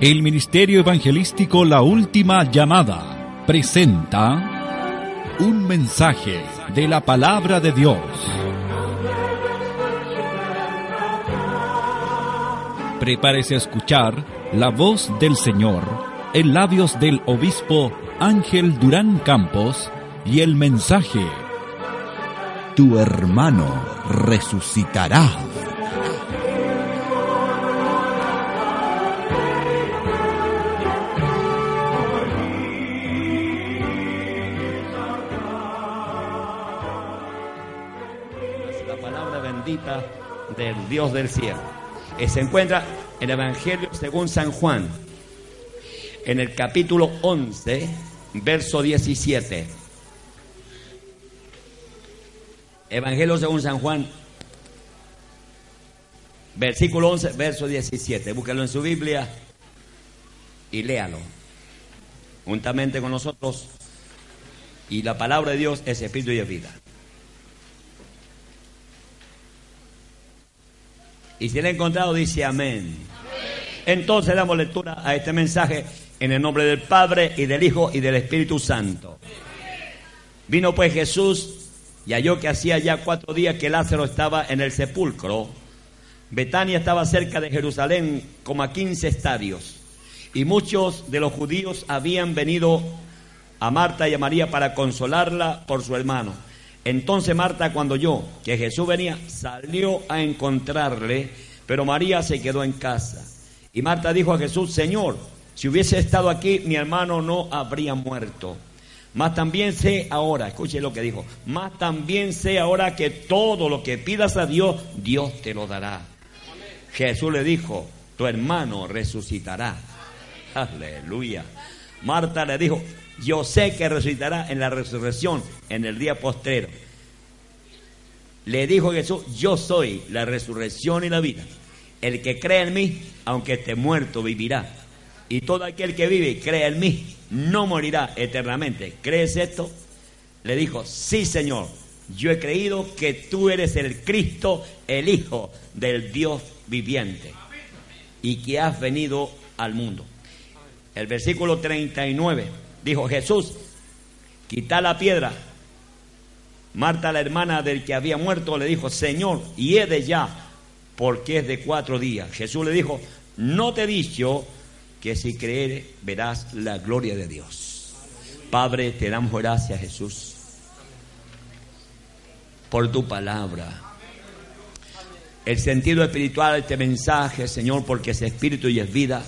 El Ministerio Evangelístico La Última Llamada presenta un mensaje de la palabra de Dios. Prepárese a escuchar la voz del Señor en labios del obispo Ángel Durán Campos y el mensaje Tu hermano resucitará. Del Dios del cielo. Eh, se encuentra en el Evangelio según San Juan, en el capítulo 11, verso 17. Evangelio según San Juan, versículo 11, verso 17. Búsquelo en su Biblia y léalo. Juntamente con nosotros. Y la palabra de Dios es espíritu y es vida. Y si lo ha encontrado, dice amén. Entonces damos lectura a este mensaje en el nombre del Padre y del Hijo y del Espíritu Santo. Vino pues Jesús y halló que hacía ya cuatro días que Lázaro estaba en el sepulcro. Betania estaba cerca de Jerusalén como a quince estadios. Y muchos de los judíos habían venido a Marta y a María para consolarla por su hermano. Entonces Marta, cuando oyó que Jesús venía, salió a encontrarle, pero María se quedó en casa. Y Marta dijo a Jesús, Señor, si hubiese estado aquí, mi hermano no habría muerto. Mas también sé ahora, escuche lo que dijo, mas también sé ahora que todo lo que pidas a Dios, Dios te lo dará. Jesús le dijo, tu hermano resucitará. Aleluya. Marta le dijo, yo sé que resucitará en la resurrección en el día postrero. Le dijo Jesús, yo soy la resurrección y la vida. El que cree en mí, aunque esté muerto, vivirá. Y todo aquel que vive y cree en mí, no morirá eternamente. ¿Crees esto? Le dijo, sí Señor, yo he creído que tú eres el Cristo, el Hijo del Dios viviente, y que has venido al mundo. El versículo 39 dijo Jesús, quita la piedra. Marta, la hermana del que había muerto, le dijo, Señor, y he de ya, porque es de cuatro días. Jesús le dijo, no te he dicho que si creere verás la gloria de Dios. Padre, te damos gracias, Jesús, por tu palabra. El sentido espiritual de este mensaje, Señor, porque es espíritu y es vida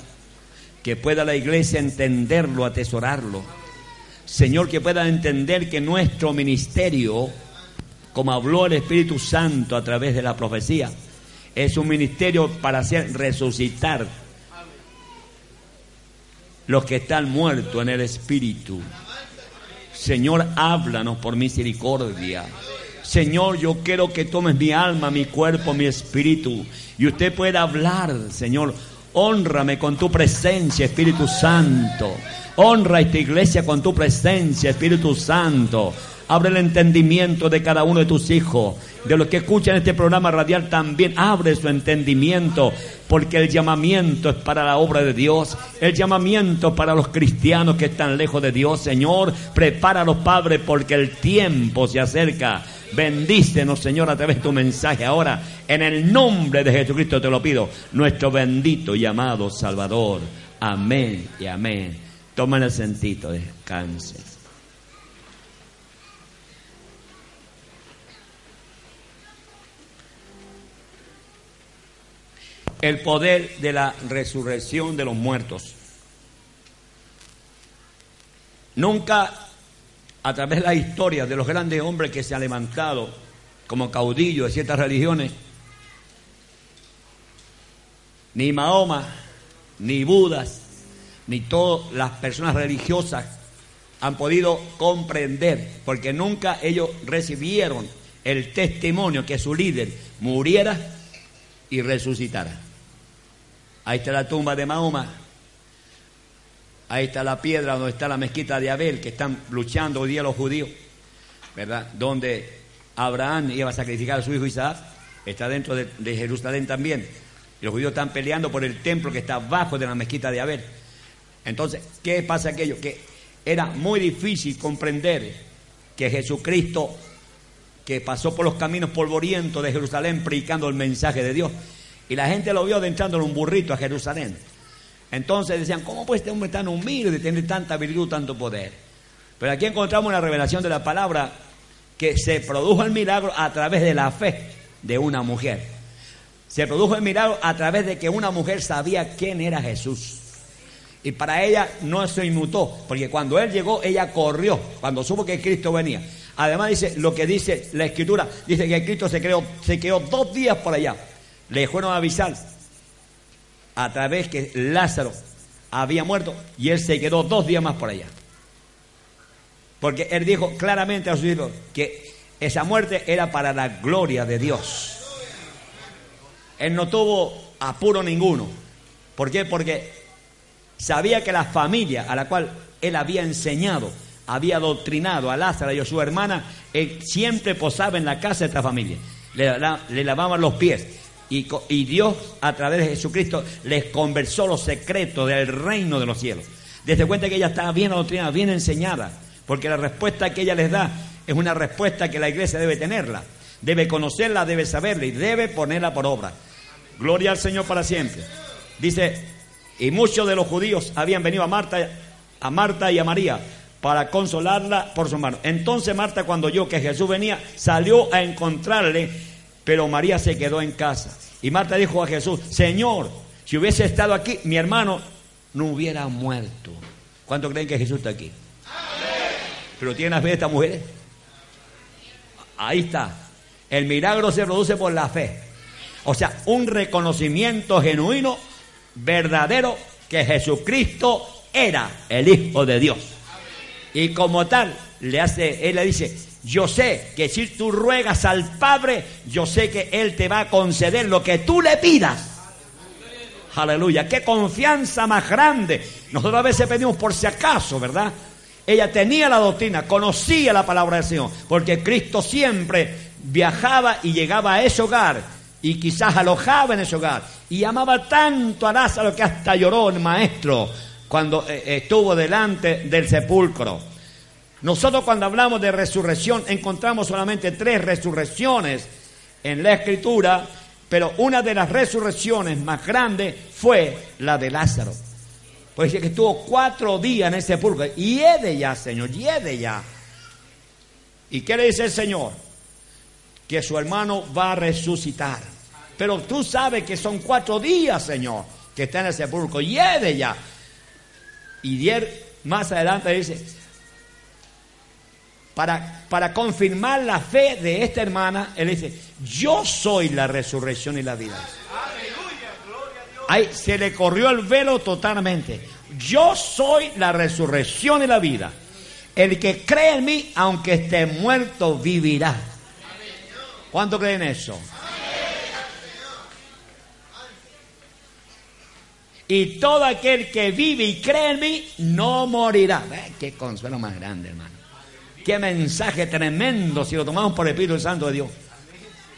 que pueda la iglesia entenderlo, atesorarlo. Señor, que pueda entender que nuestro ministerio, como habló el Espíritu Santo a través de la profecía, es un ministerio para hacer resucitar los que están muertos en el Espíritu. Señor, háblanos por misericordia. Señor, yo quiero que tomes mi alma, mi cuerpo, mi espíritu. Y usted pueda hablar, Señor, Honrame con tu presencia, Espíritu Santo. Honra esta iglesia con tu presencia, Espíritu Santo. Abre el entendimiento de cada uno de tus hijos. De los que escuchan este programa radial también abre su entendimiento. Porque el llamamiento es para la obra de Dios. El llamamiento para los cristianos que están lejos de Dios. Señor, prepáralos, Padre, porque el tiempo se acerca. Bendícenos, Señor, a través de tu mensaje ahora. En el nombre de Jesucristo te lo pido. Nuestro bendito y amado Salvador. Amén y amén. Tomen el sentido, descansen. El poder de la resurrección de los muertos. Nunca a través de la historia de los grandes hombres que se han levantado como caudillos de ciertas religiones, ni Mahoma, ni Budas, ni todas las personas religiosas han podido comprender, porque nunca ellos recibieron el testimonio que su líder muriera y resucitara. Ahí está la tumba de Mahoma, Ahí está la piedra donde está la mezquita de Abel, que están luchando hoy día los judíos, ¿verdad? Donde Abraham iba a sacrificar a su hijo Isaac, está dentro de, Jerusalén también. Y los judíos están peleando por el templo que está abajo de la mezquita de Abel. Entonces, ¿qué pasa aquello? Que era muy difícil comprender que Jesucristo, que pasó por los caminos polvorientos de Jerusalén predicando el mensaje de Dios, y la gente lo vio adentrando en un burrito a Jerusalén. Entonces decían, ¿cómo puede este hombre tan humilde tener tanta virtud, tanto poder? Pero aquí encontramos una revelación de la palabra que se produjo el milagro a través de la fe de una mujer. Se produjo el milagro a través de que una mujer sabía quién era Jesús. Y para ella no se inmutó, porque cuando él llegó, ella corrió, cuando supo que Cristo venía. Además dice lo que dice la escritura, dice que Cristo se, creó, se quedó dos días por allá. Le fueron a avisar a través que Lázaro había muerto y él se quedó dos días más por allá. Porque él dijo claramente a sus hijos que esa muerte era para la gloria de Dios. Él no tuvo apuro ninguno. ¿Por qué? Porque sabía que la familia a la cual él había enseñado, había doctrinado a Lázaro y a su hermana, él siempre posaba en la casa de esta familia. Le, le lavaban los pies. Y, y, Dios, a través de Jesucristo, les conversó los secretos del reino de los cielos. Desde cuenta que ella estaba bien adoctrinada, bien enseñada, porque la respuesta que ella les da es una respuesta que la iglesia debe tenerla. Debe conocerla, debe saberla y debe ponerla por obra. Gloria al Señor para siempre. Dice, y muchos de los judíos habían venido a Marta, a Marta y a María para consolarla por su mano. Entonces Marta cuando oyó que Jesús venía, salió a encontrarle, pero María se quedó en casa. Y Marta dijo a Jesús, Señor, si hubiese estado aquí, mi hermano no hubiera muerto. ¿Cuánto creen que Jesús está aquí? Pero ¿tienen fe estas mujeres? Ahí está. El milagro se produce por la fe. O sea, un reconocimiento genuino, verdadero, que Jesucristo era el Hijo de Dios. Y como tal, le hace, él le dice, yo sé que si tú ruegas al Padre, yo sé que Él te va a conceder lo que tú le pidas. Aleluya, qué confianza más grande. Nosotros a veces pedimos por si acaso, ¿verdad? Ella tenía la doctrina, conocía la palabra del Señor, porque Cristo siempre viajaba y llegaba a ese hogar y quizás alojaba en ese hogar y amaba tanto a Lázaro que hasta lloró el maestro cuando eh, estuvo delante del sepulcro. Nosotros cuando hablamos de resurrección encontramos solamente tres resurrecciones en la escritura, pero una de las resurrecciones más grandes fue la de Lázaro. Pues que estuvo cuatro días en ese sepulcro. Y de ya, Señor, de ya. ¿Y qué le dice el Señor? Que su hermano va a resucitar. Pero tú sabes que son cuatro días, Señor, que está en el sepulcro. de ya. Y dier, más adelante dice, para, para confirmar la fe de esta hermana, él dice, yo soy la resurrección y la vida. Ahí se le corrió el velo totalmente. Yo soy la resurrección y la vida. El que cree en mí, aunque esté muerto, vivirá. ¿Cuánto creen eso? Y todo aquel que vive y cree en mí, no morirá. Qué consuelo más grande, hermano. Qué mensaje tremendo si lo tomamos por el Espíritu Santo de Dios.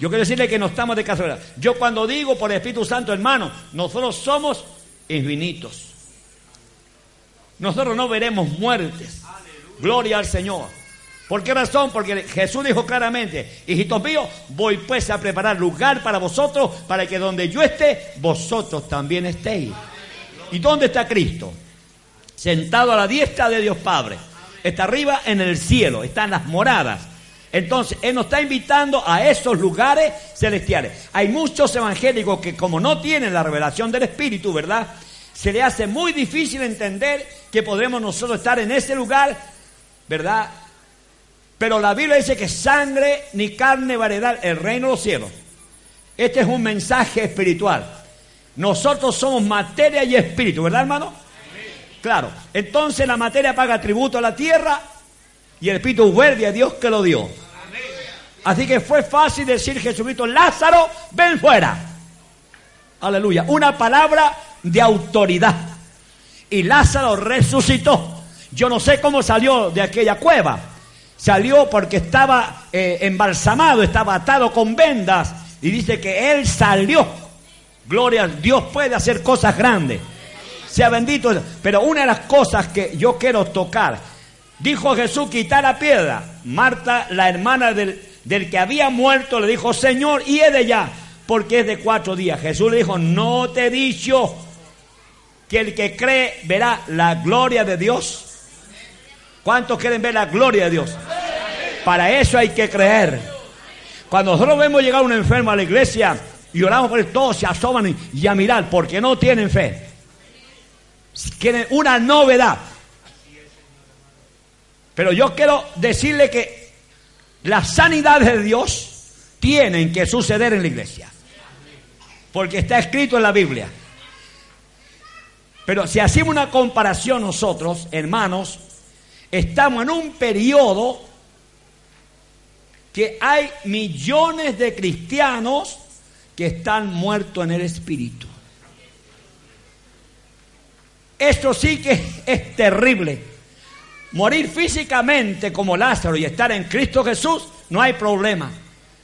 Yo quiero decirle que no estamos de casualidad. Yo cuando digo por el Espíritu Santo, hermano, nosotros somos infinitos. Nosotros no veremos muertes. Gloria al Señor. ¿Por qué razón? Porque Jesús dijo claramente, hijitos míos, voy pues a preparar lugar para vosotros, para que donde yo esté, vosotros también estéis. ¿Y dónde está Cristo? Sentado a la diestra de Dios Padre. Está arriba en el cielo, están las moradas entonces, Él nos está invitando a esos lugares celestiales. Hay muchos evangélicos que como no tienen la revelación del Espíritu, ¿verdad? Se le hace muy difícil entender que podremos nosotros estar en ese lugar, ¿verdad? Pero la Biblia dice que sangre ni carne va a heredar el reino de los cielos. Este es un mensaje espiritual. Nosotros somos materia y espíritu, ¿verdad, hermano? Claro. Entonces la materia paga tributo a la tierra y el Espíritu vuelve a Dios que lo dio. Así que fue fácil decir Jesucristo, Lázaro, ven fuera. Aleluya. Una palabra de autoridad. Y Lázaro resucitó. Yo no sé cómo salió de aquella cueva. Salió porque estaba eh, embalsamado, estaba atado con vendas. Y dice que él salió Gloria, Dios puede hacer cosas grandes. Sea bendito. Pero una de las cosas que yo quiero tocar, dijo Jesús, quitar la piedra. Marta, la hermana del, del que había muerto, le dijo, Señor, y de ya, porque es de cuatro días. Jesús le dijo, no te he dicho que el que cree verá la gloria de Dios. ¿Cuántos quieren ver la gloria de Dios? Para eso hay que creer. Cuando nosotros vemos llegar un enfermo a la iglesia y oramos por él, todos se asoman y, a mirar porque no tienen fe. Tienen una novedad. Pero yo quiero decirle que las sanidades de Dios tienen que suceder en la iglesia. Porque está escrito en la Biblia. Pero si hacemos una comparación nosotros, hermanos, estamos en un periodo que hay millones de cristianos que están muertos en el espíritu. Esto sí que es terrible. Morir físicamente como Lázaro y estar en Cristo Jesús, no hay problema.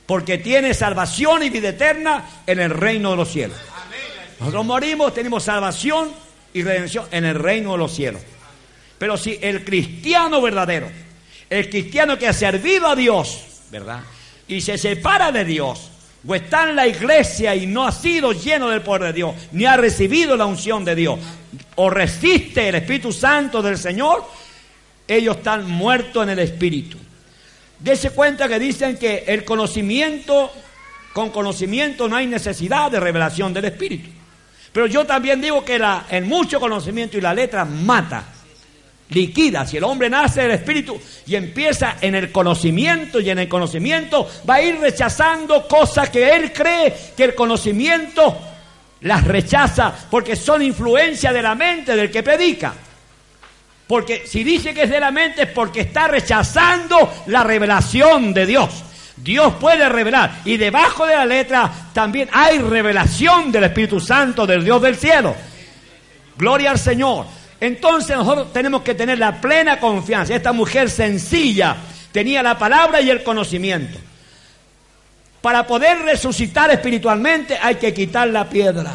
Porque tiene salvación y vida eterna en el reino de los cielos. Nosotros morimos, tenemos salvación y redención en el reino de los cielos. Pero si el cristiano verdadero, el cristiano que ha servido a Dios, ¿verdad? Y se separa de Dios, o está en la iglesia y no ha sido lleno del poder de Dios, ni ha recibido la unción de Dios, o resiste el Espíritu Santo del Señor, ellos están muertos en el Espíritu. Dese cuenta que dicen que el conocimiento, con conocimiento no hay necesidad de revelación del Espíritu. Pero yo también digo que el mucho conocimiento y la letra mata, liquida. Si el hombre nace del Espíritu y empieza en el conocimiento y en el conocimiento va a ir rechazando cosas que él cree que el conocimiento las rechaza porque son influencia de la mente del que predica. Porque si dice que es de la mente es porque está rechazando la revelación de Dios. Dios puede revelar. Y debajo de la letra también hay revelación del Espíritu Santo, del Dios del cielo. Gloria al Señor. Entonces nosotros tenemos que tener la plena confianza. Esta mujer sencilla tenía la palabra y el conocimiento. Para poder resucitar espiritualmente hay que quitar la piedra.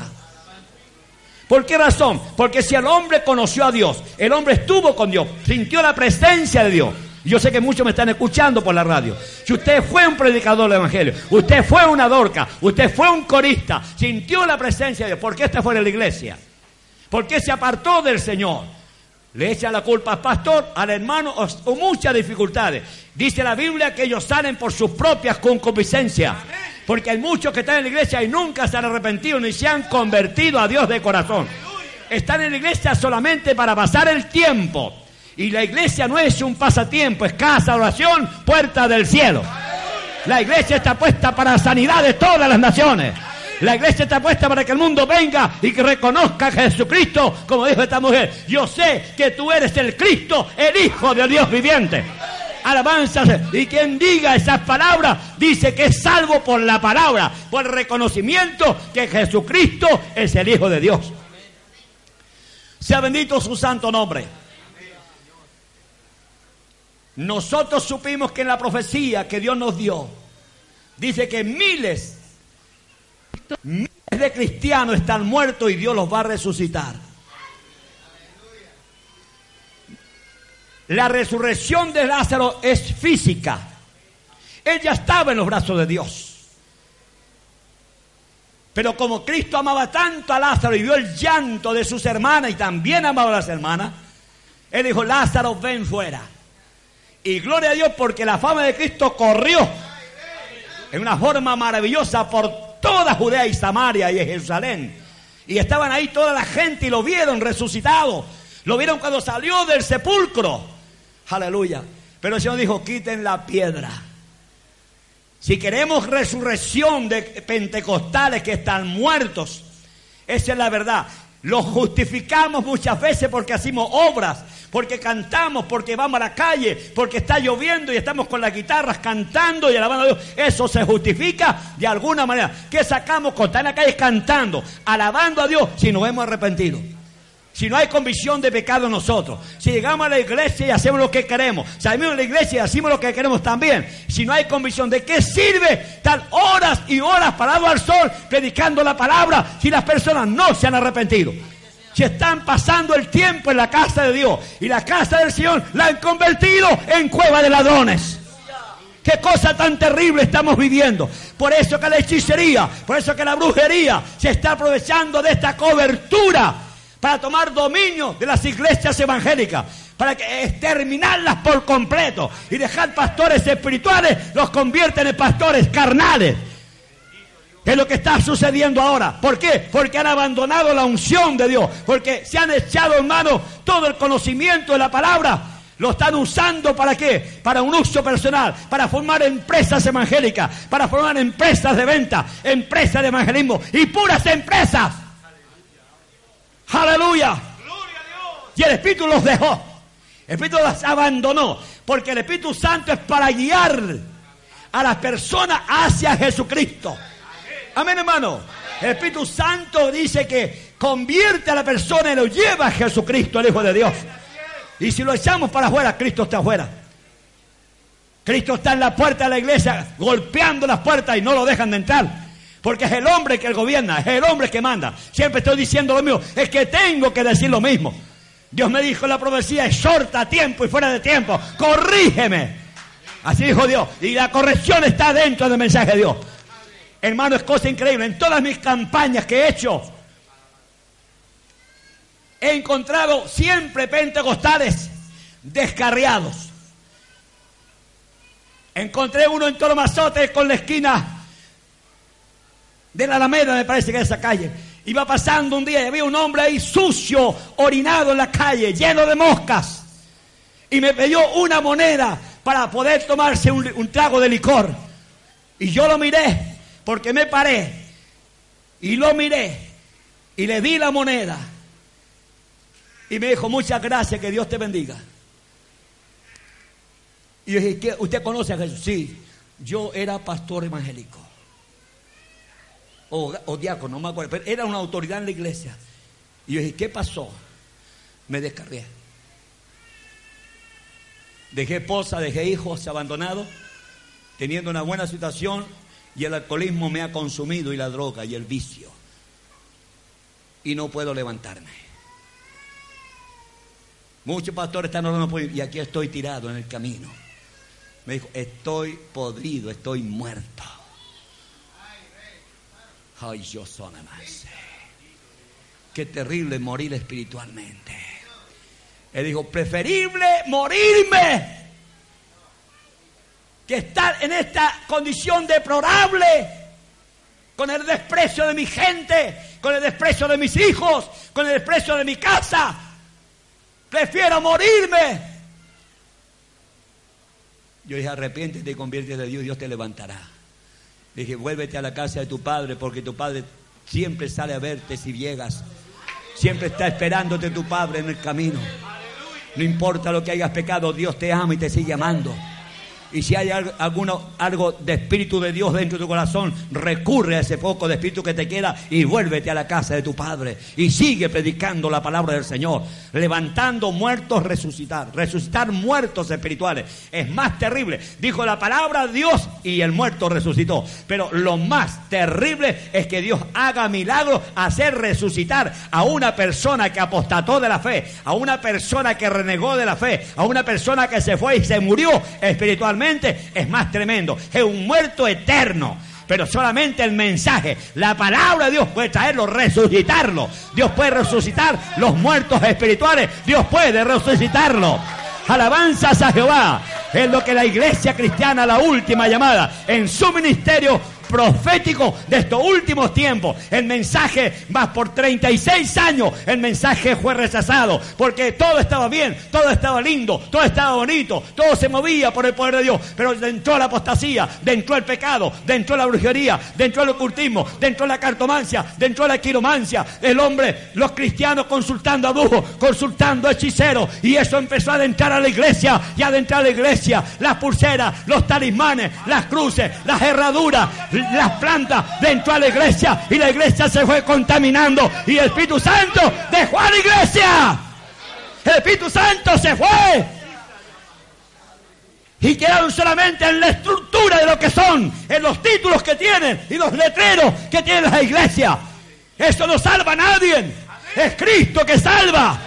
¿Por qué razón? Porque si el hombre conoció a Dios, el hombre estuvo con Dios, sintió la presencia de Dios, yo sé que muchos me están escuchando por la radio. Si usted fue un predicador del Evangelio, usted fue una dorca, usted fue un corista, sintió la presencia de Dios, ¿por qué está fuera la iglesia? ¿Por qué se apartó del Señor? Le echa la culpa al pastor, al hermano o, muchas dificultades. Dice la Biblia que ellos salen por sus propias concupiscencias. Porque hay muchos que están en la iglesia y nunca se han arrepentido ni se han convertido a Dios de corazón. Están en la iglesia solamente para pasar el tiempo. Y la iglesia no es un pasatiempo, es casa, oración, puerta del cielo. La iglesia está puesta para sanidad de todas las naciones. La iglesia está puesta para que el mundo venga y que reconozca a Jesucristo, como dijo esta mujer. Yo sé que tú eres el Cristo, el Hijo de Dios viviente. Alabanza. Y quien diga esas palabras dice que es salvo por la palabra, por el reconocimiento que Jesucristo es el Hijo de Dios. Sea bendito su santo nombre. Nosotros supimos que en la profecía que Dios nos dio, dice que miles, miles de cristianos están muertos y Dios los va a resucitar. La resurrección de Lázaro es física. Ella estaba en los brazos de Dios. Pero como Cristo amaba tanto a Lázaro y vio el llanto de sus hermanas y también amaba a las hermanas, Él dijo, Lázaro, ven fuera. Y gloria a Dios porque la fama de Cristo corrió en una forma maravillosa por toda Judea y Samaria y Jerusalén. Y estaban ahí toda la gente y lo vieron resucitado. Lo vieron cuando salió del sepulcro. Aleluya. Pero el Señor dijo, quiten la piedra. Si queremos resurrección de pentecostales que están muertos, esa es la verdad. Lo justificamos muchas veces porque hacemos obras, porque cantamos, porque vamos a la calle, porque está lloviendo y estamos con las guitarras cantando y alabando a Dios. Eso se justifica de alguna manera. ¿Qué sacamos con estar en la calle cantando, alabando a Dios si nos hemos arrepentido? Si no hay convicción de pecado en nosotros, si llegamos a la iglesia y hacemos lo que queremos, salimos de la iglesia y hacemos lo que queremos también, si no hay convicción, ¿de qué sirve estar horas y horas parado al sol predicando la palabra si las personas no se han arrepentido? Si están pasando el tiempo en la casa de Dios y la casa del Señor la han convertido en cueva de ladrones. Qué cosa tan terrible estamos viviendo. Por eso que la hechicería, por eso que la brujería se está aprovechando de esta cobertura para tomar dominio de las iglesias evangélicas, para que exterminarlas por completo y dejar pastores espirituales los convierten en pastores carnales. Es lo que está sucediendo ahora. ¿Por qué? Porque han abandonado la unción de Dios, porque se han echado en mano todo el conocimiento de la palabra. Lo están usando para qué? Para un uso personal, para formar empresas evangélicas, para formar empresas de venta, empresas de evangelismo y puras empresas. Aleluya. Y el Espíritu los dejó. El Espíritu los abandonó. Porque el Espíritu Santo es para guiar a las personas hacia Jesucristo. Amén, hermano. El Espíritu Santo dice que convierte a la persona y lo lleva a Jesucristo, el Hijo de Dios. Y si lo echamos para afuera, Cristo está afuera. Cristo está en la puerta de la iglesia, golpeando las puertas y no lo dejan de entrar. Porque es el hombre que gobierna, es el hombre que manda. Siempre estoy diciendo lo mismo. Es que tengo que decir lo mismo. Dios me dijo en la profecía, exhorta a tiempo y fuera de tiempo. Corrígeme. Así dijo Dios. Y la corrección está dentro del mensaje de Dios. Hermano, es cosa increíble. En todas mis campañas que he hecho, he encontrado siempre pentecostales descarriados. Encontré uno en Toromazote con la esquina de la Alameda, me parece que es esa calle. Iba pasando un día y había un hombre ahí sucio, orinado en la calle, lleno de moscas. Y me pidió una moneda para poder tomarse un, un trago de licor. Y yo lo miré, porque me paré. Y lo miré. Y le di la moneda. Y me dijo, muchas gracias, que Dios te bendiga. Y yo dije, ¿usted conoce a Jesús? Sí, yo era pastor evangélico o, diácono, no me acuerdo, pero era una autoridad en la iglesia. Y yo dije, ¿qué pasó? Me descargué. Dejé esposa, dejé hijos abandonados, teniendo una buena situación y el alcoholismo me ha consumido y la droga y el vicio. Y no puedo levantarme. Muchos pastores están orando y aquí estoy tirado en el camino. Me dijo, estoy podrido, estoy muerto. Ay, yo soy más. Qué terrible morir espiritualmente. Él dijo, preferible morirme que estar en esta condición deplorable, con el desprecio de mi gente, con el desprecio de mis hijos, con el desprecio de mi casa. Prefiero morirme. Yo dije, arrepiéntete y conviértete de Dios, Dios te levantará. Dije, vuélvete a la casa de tu padre porque tu padre siempre sale a verte si llegas. Siempre está esperándote tu padre en el camino. No importa lo que hayas pecado, Dios te ama y te sigue amando. Y si hay alguno, algo de Espíritu de Dios dentro de tu corazón, recurre a ese poco de Espíritu que te queda y vuélvete a la casa de tu Padre. Y sigue predicando la palabra del Señor. Levantando muertos, resucitar. Resucitar muertos espirituales. Es más terrible. Dijo la palabra Dios y el muerto resucitó. Pero lo más terrible es que Dios haga milagros, hacer resucitar a una persona que apostató de la fe, a una persona que renegó de la fe, a una persona que se fue y se murió espiritualmente es más tremendo. Es un muerto eterno. Pero solamente el mensaje, la palabra de Dios puede traerlo, resucitarlo. Dios puede resucitar los muertos espirituales. Dios puede resucitarlo. Alabanzas a Jehová. Es lo que la iglesia cristiana, la última llamada, en su ministerio profético de estos últimos tiempos. El mensaje, más por 36 años, el mensaje fue rechazado porque todo estaba bien, todo estaba lindo, todo estaba bonito, todo se movía por el poder de Dios. Pero dentro de la apostasía, dentro del pecado, dentro de la brujería, dentro del ocultismo, dentro de la cartomancia, dentro de la quiromancia, el hombre, los cristianos consultando a brujos, consultando a hechiceros, y eso empezó a adentrar a la iglesia y adentrar a la iglesia, las pulseras, los talismanes, las cruces, las herraduras, las plantas dentro de la iglesia y la iglesia se fue contaminando y el Espíritu Santo dejó a la iglesia. El Espíritu Santo se fue. Y quedaron solamente en la estructura de lo que son, en los títulos que tienen y los letreros que tiene la iglesia. Eso no salva a nadie. Es Cristo que salva.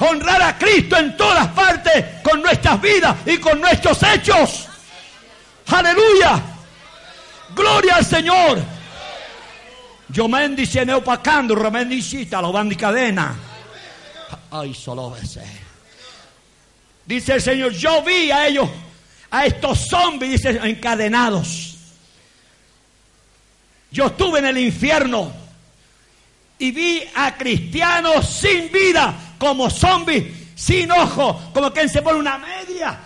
Honrar a Cristo en todas partes con nuestras vidas y con nuestros hechos. Aleluya. Gloria al Señor. Yo me dice neopacando, remendicita, lo van de cadena. Ay, solo ese. Dice el Señor, yo vi a ellos, a estos zombies, dice, encadenados. Yo estuve en el infierno y vi a cristianos sin vida, como zombies, sin ojo, como quien se pone una media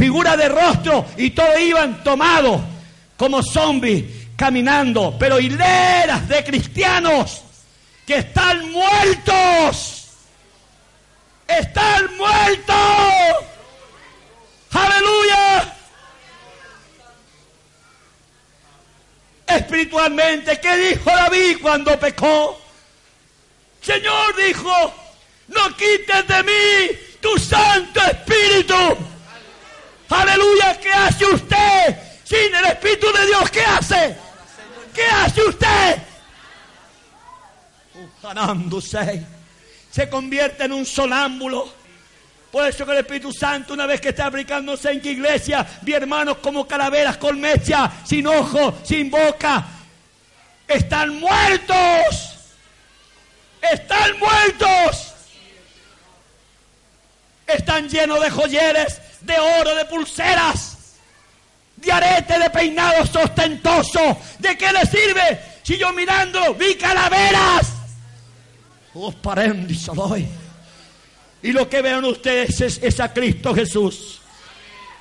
figura de rostro y todos iban tomados como zombies caminando, pero hileras de cristianos que están muertos están muertos. Aleluya. Espiritualmente, ¿qué dijo David cuando pecó? Señor dijo, no quites de mí tu Santo Espíritu. Aleluya, ¿qué hace usted sin el Espíritu de Dios? ¿Qué hace? ¿Qué hace usted? seis se convierte en un sonámbulo. Por eso que el Espíritu Santo, una vez que está aplicándose en que iglesia, vi hermanos como calaveras con mecha, sin ojo, sin boca. Están muertos. Están muertos. Están llenos de joyeres, de oro, de pulseras, de arete, de peinados ostentosos. ¿De qué le sirve si yo mirando vi calaveras? Oh, Y lo que vean ustedes es, a Cristo Jesús.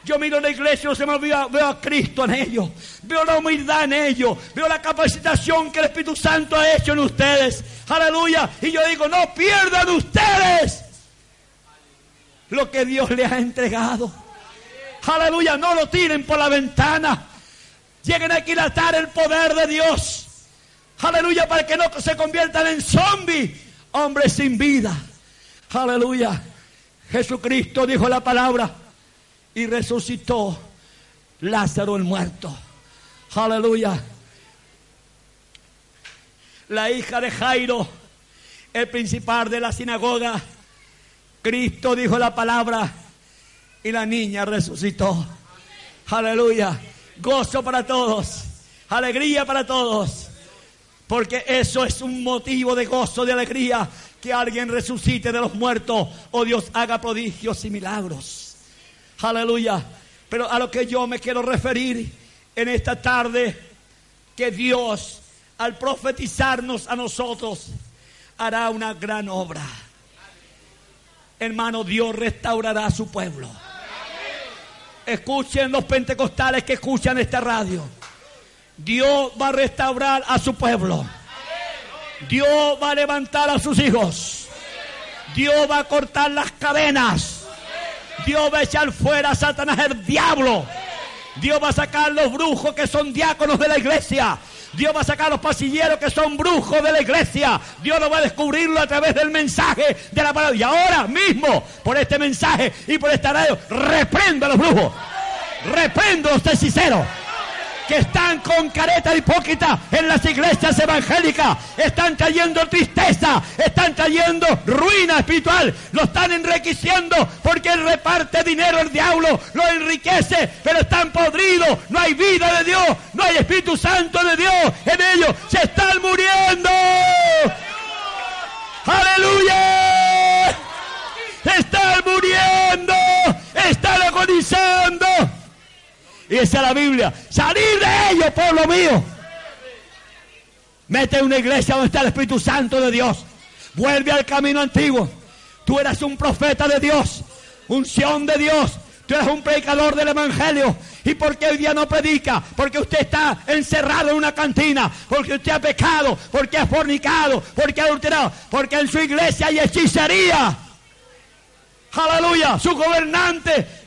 Yo miro la iglesia, se me veo, veo a Cristo en ellos, veo la humildad en ellos, veo la capacitación que el Espíritu Santo ha hecho en ustedes. Aleluya. Y yo digo, no pierdan ustedes lo que Dios les ha entregado. Aleluya, no lo tiren por la ventana. Lleguen a atar el poder de Dios. Aleluya, para que no se conviertan en zombies hombre sin vida. Aleluya. Jesucristo dijo la palabra y resucitó Lázaro el muerto. Aleluya. La hija de Jairo, el principal de la sinagoga, Cristo dijo la palabra y la niña resucitó. Aleluya. Gozo para todos. Alegría para todos. Porque eso es un motivo de gozo, de alegría, que alguien resucite de los muertos o Dios haga prodigios y milagros. Aleluya. Pero a lo que yo me quiero referir en esta tarde, que Dios, al profetizarnos a nosotros, hará una gran obra. Hermano, Dios restaurará a su pueblo. Escuchen los pentecostales que escuchan esta radio. Dios va a restaurar a su pueblo. Dios va a levantar a sus hijos. Dios va a cortar las cadenas. Dios va a echar fuera a Satanás el diablo. Dios va a sacar los brujos que son diáconos de la iglesia. Dios va a sacar los pasilleros que son brujos de la iglesia. Dios lo va a descubrirlo a través del mensaje de la palabra. Y ahora mismo, por este mensaje y por esta radio, reprendo a los brujos. Reprendo a los hechiceros que están con careta hipócrita en las iglesias evangélicas. Están trayendo tristeza, están trayendo ruina espiritual. Lo están enriqueciendo porque reparte dinero el diablo, lo enriquece, pero están podridos. No hay vida de Dios, no hay Espíritu Santo de Dios en ellos. Se están muriendo. Aleluya. Están muriendo. Están agonizando. Y es la Biblia. Salir de ellos, pueblo mío. Mete una iglesia donde está el Espíritu Santo de Dios. Vuelve al camino antiguo. Tú eras un profeta de Dios. Unción de Dios. Tú eres un predicador del Evangelio. ¿Y por qué hoy día no predica? Porque usted está encerrado en una cantina. Porque usted ha pecado. Porque ha fornicado. Porque ha adulterado. Porque en su iglesia hay hechicería. Aleluya. Su gobernante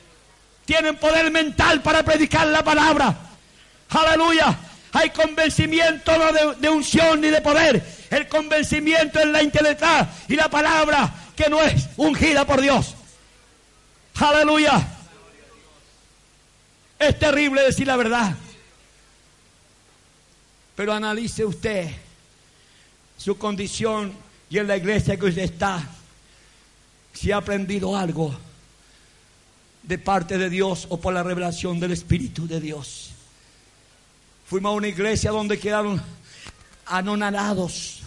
tienen poder mental para predicar la palabra. Aleluya. Hay convencimiento no de, unción ni de poder. El convencimiento es la integridad y la palabra que no es ungida por Dios. Aleluya. Es terrible decir la verdad. Pero analice usted su condición y en la iglesia que usted está. Si ha aprendido algo de parte de Dios o por la revelación del Espíritu de Dios. Fuimos a una iglesia donde quedaron anonadados,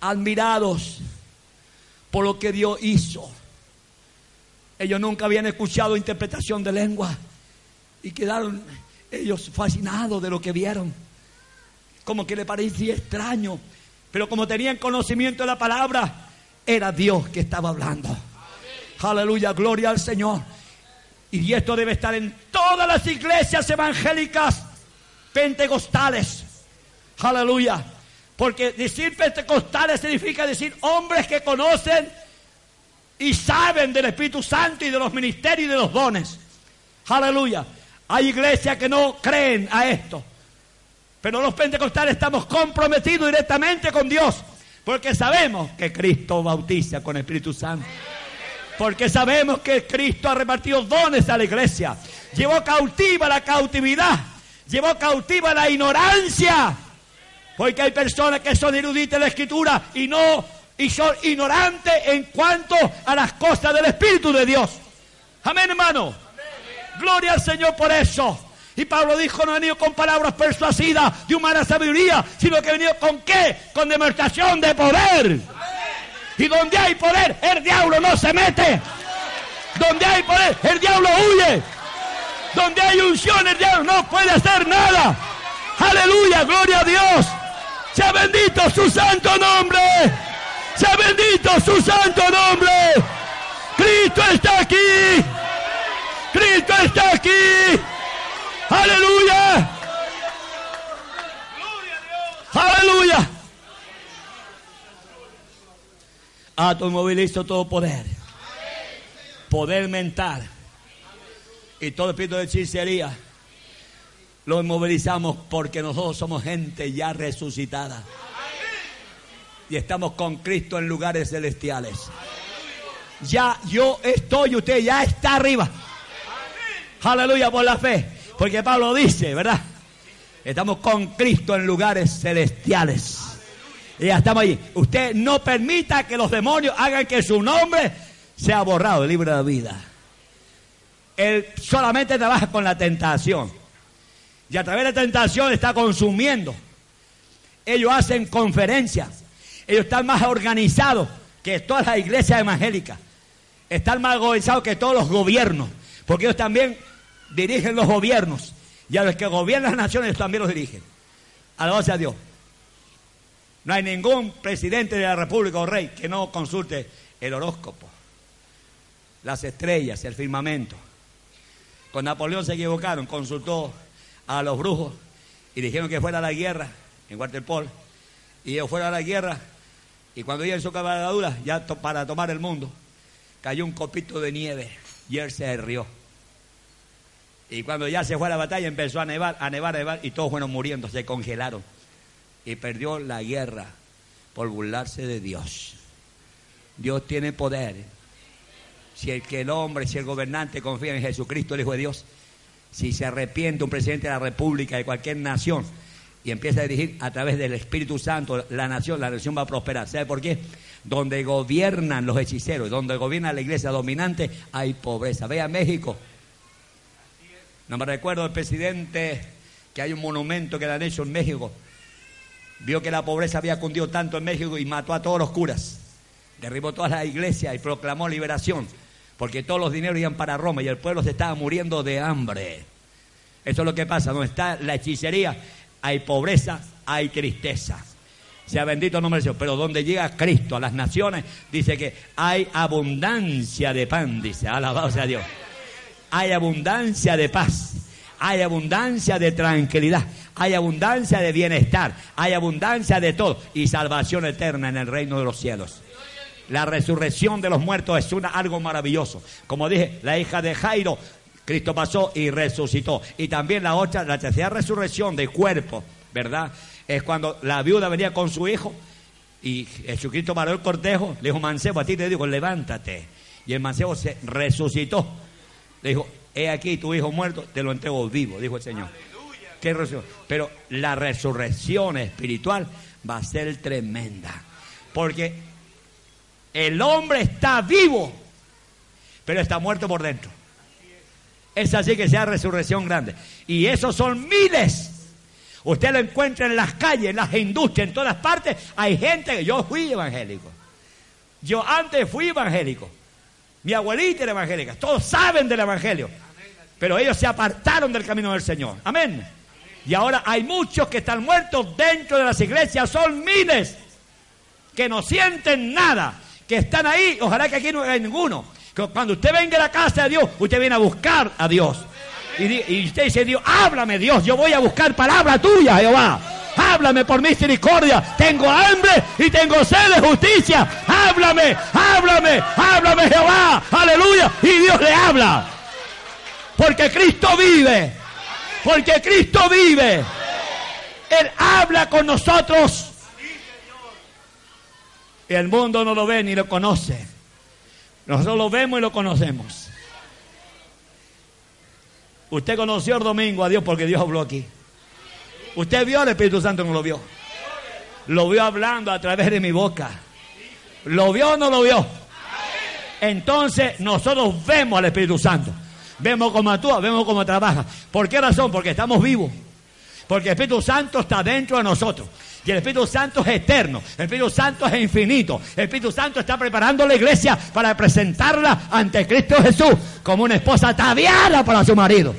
admirados por lo que Dios hizo. Ellos nunca habían escuchado interpretación de lengua y quedaron ellos fascinados de lo que vieron. Como que le parecía extraño, pero como tenían conocimiento de la palabra, era Dios que estaba hablando. Aleluya, gloria al Señor. Y esto debe estar en todas las iglesias evangélicas pentecostales. Aleluya. Porque decir pentecostales significa decir hombres que conocen y saben del Espíritu Santo y de los ministerios y de los dones. Aleluya. Hay iglesias que no creen a esto. Pero los pentecostales estamos comprometidos directamente con Dios. Porque sabemos que Cristo bautiza con Espíritu Santo. Porque sabemos que Cristo ha repartido dones a la iglesia. Llevó cautiva la cautividad. Llevó cautiva la ignorancia. Porque hay personas que son eruditas en la escritura y no y son ignorantes en cuanto a las cosas del Espíritu de Dios. Amén, hermano. Gloria al Señor por eso. Y Pablo dijo, no ha venido con palabras persuasivas de humana sabiduría, sino que ha venido con qué? Con demostración de poder. Y donde hay poder, el diablo no se mete. Donde hay poder, el diablo huye. Donde hay unción, el diablo no puede hacer nada. Aleluya, gloria a Dios. Sea bendito su santo nombre. Sea bendito su santo nombre. Cristo está aquí. Cristo está aquí. Aleluya. Aleluya. Automovilizo todo poder. Poder mental. Y todo espíritu de hechicería. Lo movilizamos porque nosotros somos gente ya resucitada y estamos con Cristo en lugares celestiales. Ya yo estoy, usted ya está arriba. Aleluya por la fe. Porque Pablo dice, ¿verdad? Estamos con Cristo en lugares celestiales. Y ya estamos ahí. Usted no permita que los demonios hagan que su nombre sea borrado del libro de la vida. Él solamente trabaja con la tentación. Y a través de la tentación está consumiendo. Ellos hacen conferencias ellos están más organizados que todas las iglesias evangélicas. Están más organizados que todos los gobiernos. Porque ellos también dirigen los gobiernos. Y a los que gobiernan las naciones también los dirigen. Alabado a Dios. No hay ningún presidente de la República o rey que no consulte el horóscopo, las estrellas, el firmamento. Con Napoleón se equivocaron, consultó a los brujos y dijeron que fuera a la guerra en Waterpolo. Y ellos fueron a la guerra y cuando ella en su cabalgadura, ya para tomar el mundo, cayó un copito de nieve y él se rió. Y cuando ya se fue a la batalla, empezó a nevar, a nevar, a nevar, y todos fueron muriendo, se congelaron. Y perdió la guerra por burlarse de Dios. Dios tiene poder. Si el que el hombre, si el gobernante confía en Jesucristo, el Hijo de Dios, si se arrepiente un presidente de la República, de cualquier nación, y empieza a dirigir a través del Espíritu Santo la nación, la nación va a prosperar. ¿Sabe por qué? Donde gobiernan los hechiceros, donde gobierna la iglesia dominante, hay pobreza. Vea México. No me recuerdo el presidente que hay un monumento que le han hecho en México. Vio que la pobreza había cundido tanto en México y mató a todos los curas. Derribó todas las iglesias y proclamó liberación. Porque todos los dineros iban para Roma y el pueblo se estaba muriendo de hambre. Eso es lo que pasa, donde está la hechicería, hay pobreza, hay tristeza. Sea bendito el nombre de Dios. Pero donde llega Cristo a las naciones, dice que hay abundancia de pan, dice, alabado sea Dios. Hay abundancia de paz, hay abundancia de tranquilidad, hay abundancia de bienestar, hay abundancia de todo y salvación eterna en el reino de los cielos. La resurrección de los muertos es una, algo maravilloso. Como dije, la hija de Jairo Cristo pasó y resucitó. Y también la otra, la tercera resurrección de cuerpo, ¿verdad? Es cuando la viuda venía con su hijo y Jesucristo paró el cortejo, le dijo, mancebo, a ti te digo, levántate. Y el mancebo se resucitó. Le dijo, he aquí tu hijo muerto, te lo entrego vivo, dijo el Señor. ¿Qué Pero la resurrección espiritual va a ser tremenda. Porque el hombre está vivo, pero está muerto por dentro. Es así que sea resurrección grande. Y esos son miles. Usted lo encuentra en las calles, en las industrias, en todas partes. Hay gente que yo fui evangélico. Yo antes fui evangélico. Mi abuelita era evangélica. Todos saben del evangelio. Pero ellos se apartaron del camino del Señor. Amén. Y ahora hay muchos que están muertos dentro de las iglesias. Son miles que no sienten nada. Que están ahí. Ojalá que aquí no haya ninguno cuando usted venga a la casa de Dios, usted viene a buscar a Dios. Y, usted dice, Dios, háblame Dios, yo voy a buscar palabra tuya, Jehová. Háblame por misericordia. Tengo hambre y tengo sed de justicia. Háblame, háblame, háblame Jehová. Aleluya. Y Dios le habla. Porque Cristo vive. Porque Cristo vive. Él habla con nosotros. Y el mundo no lo ve ni lo conoce. Nosotros lo vemos y lo conocemos. Usted conoció el domingo a Dios porque Dios habló aquí. Usted vio al Espíritu Santo, no lo vio. Lo vio hablando a través de mi boca. ¿Lo vio o no lo vio? Entonces nosotros vemos al Espíritu Santo. Vemos cómo actúa, vemos cómo trabaja. ¿Por qué razón? Porque estamos vivos. Porque el Espíritu Santo está dentro de nosotros. Y el Espíritu Santo es eterno, el Espíritu Santo es infinito. El Espíritu Santo está preparando la iglesia para presentarla ante Cristo Jesús como una esposa ataviada para su marido.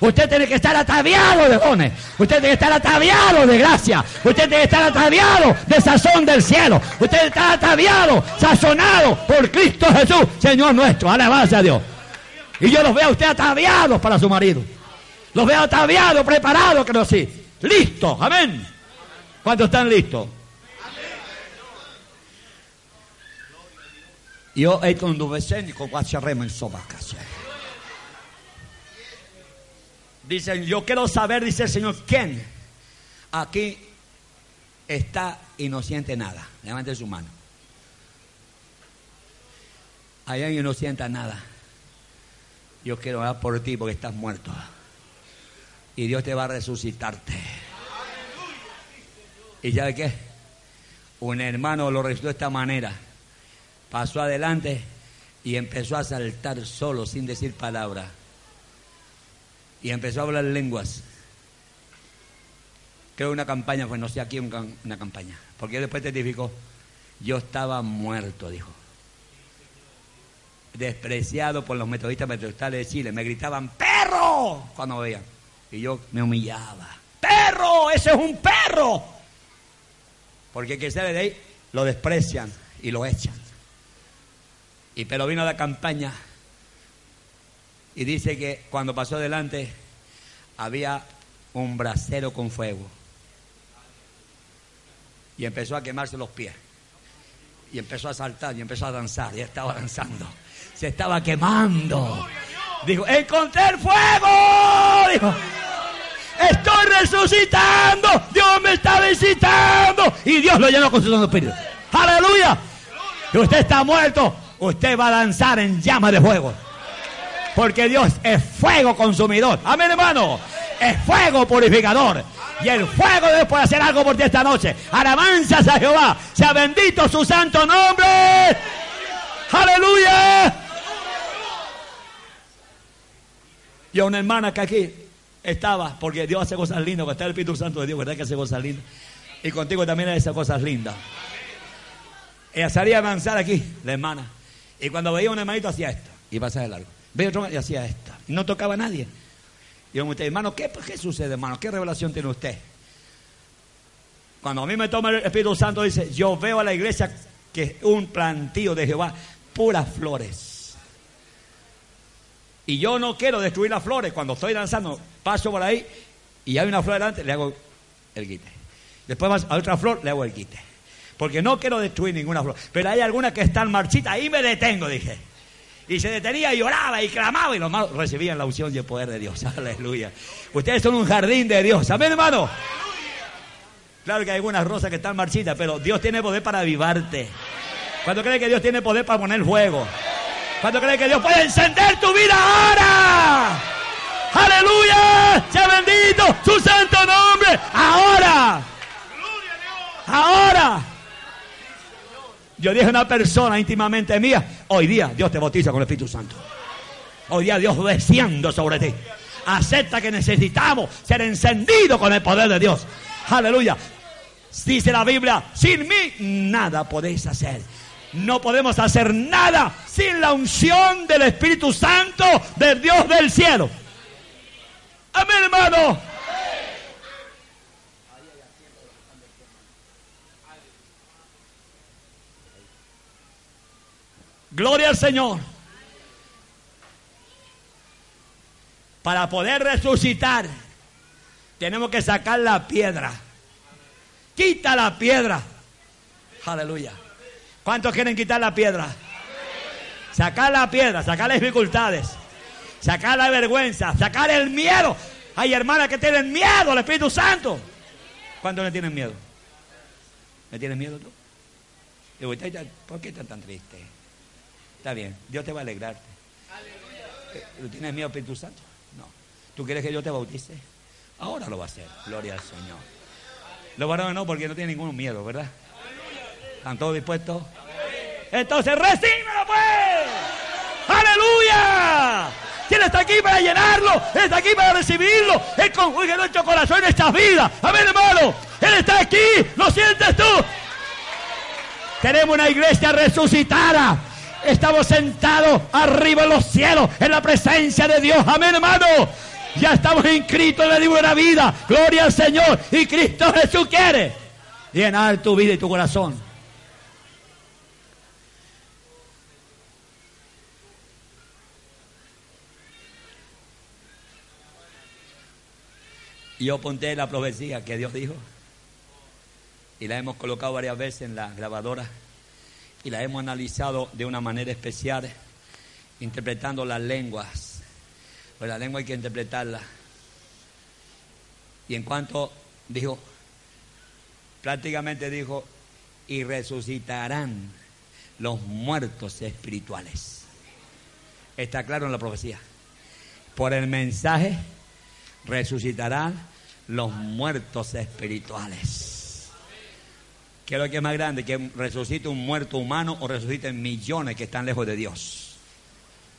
Usted tiene que estar ataviado de dones. Usted tiene que estar ataviado de gracia. Usted tiene que estar ataviado de sazón del cielo. Usted está ataviado, sazonado por Cristo Jesús, Señor nuestro. Alabanza a Dios. Y yo los veo a usted ataviados para su marido. Los veo ataviados, preparados, que no sí. Listo, amén. ¿Cuántos están listos? Yo he con en Dicen, yo quiero saber, dice el Señor, ¿quién aquí está y no siente nada? Levante su mano. Alguien que no sienta nada. Yo quiero orar por ti porque estás muerto. Y Dios te va a resucitarte. ¿Y ya de qué? Un hermano lo recibió de esta manera. Pasó adelante y empezó a saltar solo, sin decir palabra. Y empezó a hablar lenguas. Creo una campaña, pues no sé aquí una campaña. Porque después testificó, yo estaba muerto, dijo. Despreciado por los metodistas metodistales de Chile. Me gritaban, perro, cuando veían. Y yo me humillaba. Perro, ese es un perro. Porque que sale de ahí lo desprecian y lo echan. Y pero vino la campaña y dice que cuando pasó adelante había un brasero con fuego. Y empezó a quemarse los pies. Y empezó a saltar y empezó a danzar. Y estaba danzando. Se estaba quemando. Dijo, encontré el fuego. Dijo, Estoy resucitando. Dios me está visitando. Y Dios lo llenó con su Santo Espíritu. Aleluya. Y usted está muerto. Usted va a danzar en llama de fuego. Porque Dios es fuego consumidor. Amén, hermano. Es fuego purificador. Y el fuego debe poder hacer algo por ti esta noche. Alabanzas a Jehová. Sea bendito su santo nombre. Aleluya. Y a una hermana que aquí estaba, porque Dios hace cosas lindas, porque está el Espíritu Santo de Dios, ¿verdad que hace cosas lindas? Y contigo también hace cosas lindas. Ella salía a avanzar aquí, la hermana. Y cuando veía un hermanito hacía esto, y pasaba de largo. Veía otro y hacía esto. Y no tocaba a nadie. Y yo me dije, hermano, ¿qué, ¿qué sucede, hermano? ¿Qué revelación tiene usted? Cuando a mí me toma el Espíritu Santo, dice, yo veo a la iglesia que es un plantío de Jehová, puras flores. Y yo no quiero destruir las flores. Cuando estoy danzando, paso por ahí y hay una flor delante, le hago el quite. Después a otra flor, le hago el quite. Porque no quiero destruir ninguna flor. Pero hay algunas que están marchitas, ahí me detengo, dije. y se detenía y oraba y clamaba y los malos recibían la unción y el poder de Dios. Aleluya. Ustedes son un jardín de Dios. Amén, hermano. Claro que hay algunas rosas que están marchitas, pero Dios tiene poder para avivarte. ¿Cuánto cree que Dios tiene poder para poner fuego? ¿Cuánto cree que Dios puede encender tu vida ahora? Aleluya. Sea bendito su santo nombre. Ahora. Ahora. Yo dije a una persona íntimamente mía, hoy día Dios te bautiza con el Espíritu Santo. Hoy día Dios desciendo sobre ti. Acepta que necesitamos ser encendidos con el poder de Dios. Aleluya. Dice la Biblia, sin mí nada podéis hacer. No podemos hacer nada sin la unción del Espíritu Santo del Dios del cielo. Amén, hermano. Gloria al Señor. Para poder resucitar, tenemos que sacar la piedra. Quita la piedra. Aleluya. ¿Cuántos quieren quitar la piedra? Sacar la piedra, sacar las dificultades, sacar la vergüenza, sacar el miedo. Hay hermanas que tienen miedo al Espíritu Santo. ¿Cuántos le tienen miedo? ¿Me tienes miedo tú? ¿Por qué estás tan triste? Está bien, Dios te va a alegrarte. ¿Tú tienes miedo Espíritu Santo? No. ¿Tú quieres que Dios te bautice? Ahora lo va a hacer. Gloria al Señor. Los varones no, porque no tienen ningún miedo, ¿verdad? ¿Están todos dispuestos? Entonces, recíbelo pues. ¡Aleluya! ¿Quién está aquí para llenarlo? Él está aquí para recibirlo. Él conjuga nuestro corazón en esta vida. Amén, hermano. Él está aquí. ¿Lo sientes tú? Tenemos una iglesia resucitada. Estamos sentados arriba en los cielos, en la presencia de Dios. Amén, hermano. Ya estamos inscritos en el libro de la vida. Gloria al Señor. Y Cristo Jesús quiere llenar tu vida y tu corazón. Y yo apunté la profecía que Dios dijo. Y la hemos colocado varias veces en la grabadora y la hemos analizado de una manera especial, interpretando las lenguas. Pues la lengua hay que interpretarla. Y en cuanto dijo, prácticamente dijo, y resucitarán los muertos espirituales. Está claro en la profecía. Por el mensaje resucitarán los muertos espirituales. ¿Qué es lo que es más grande? Que resucite un muerto humano o resuciten millones que están lejos de Dios.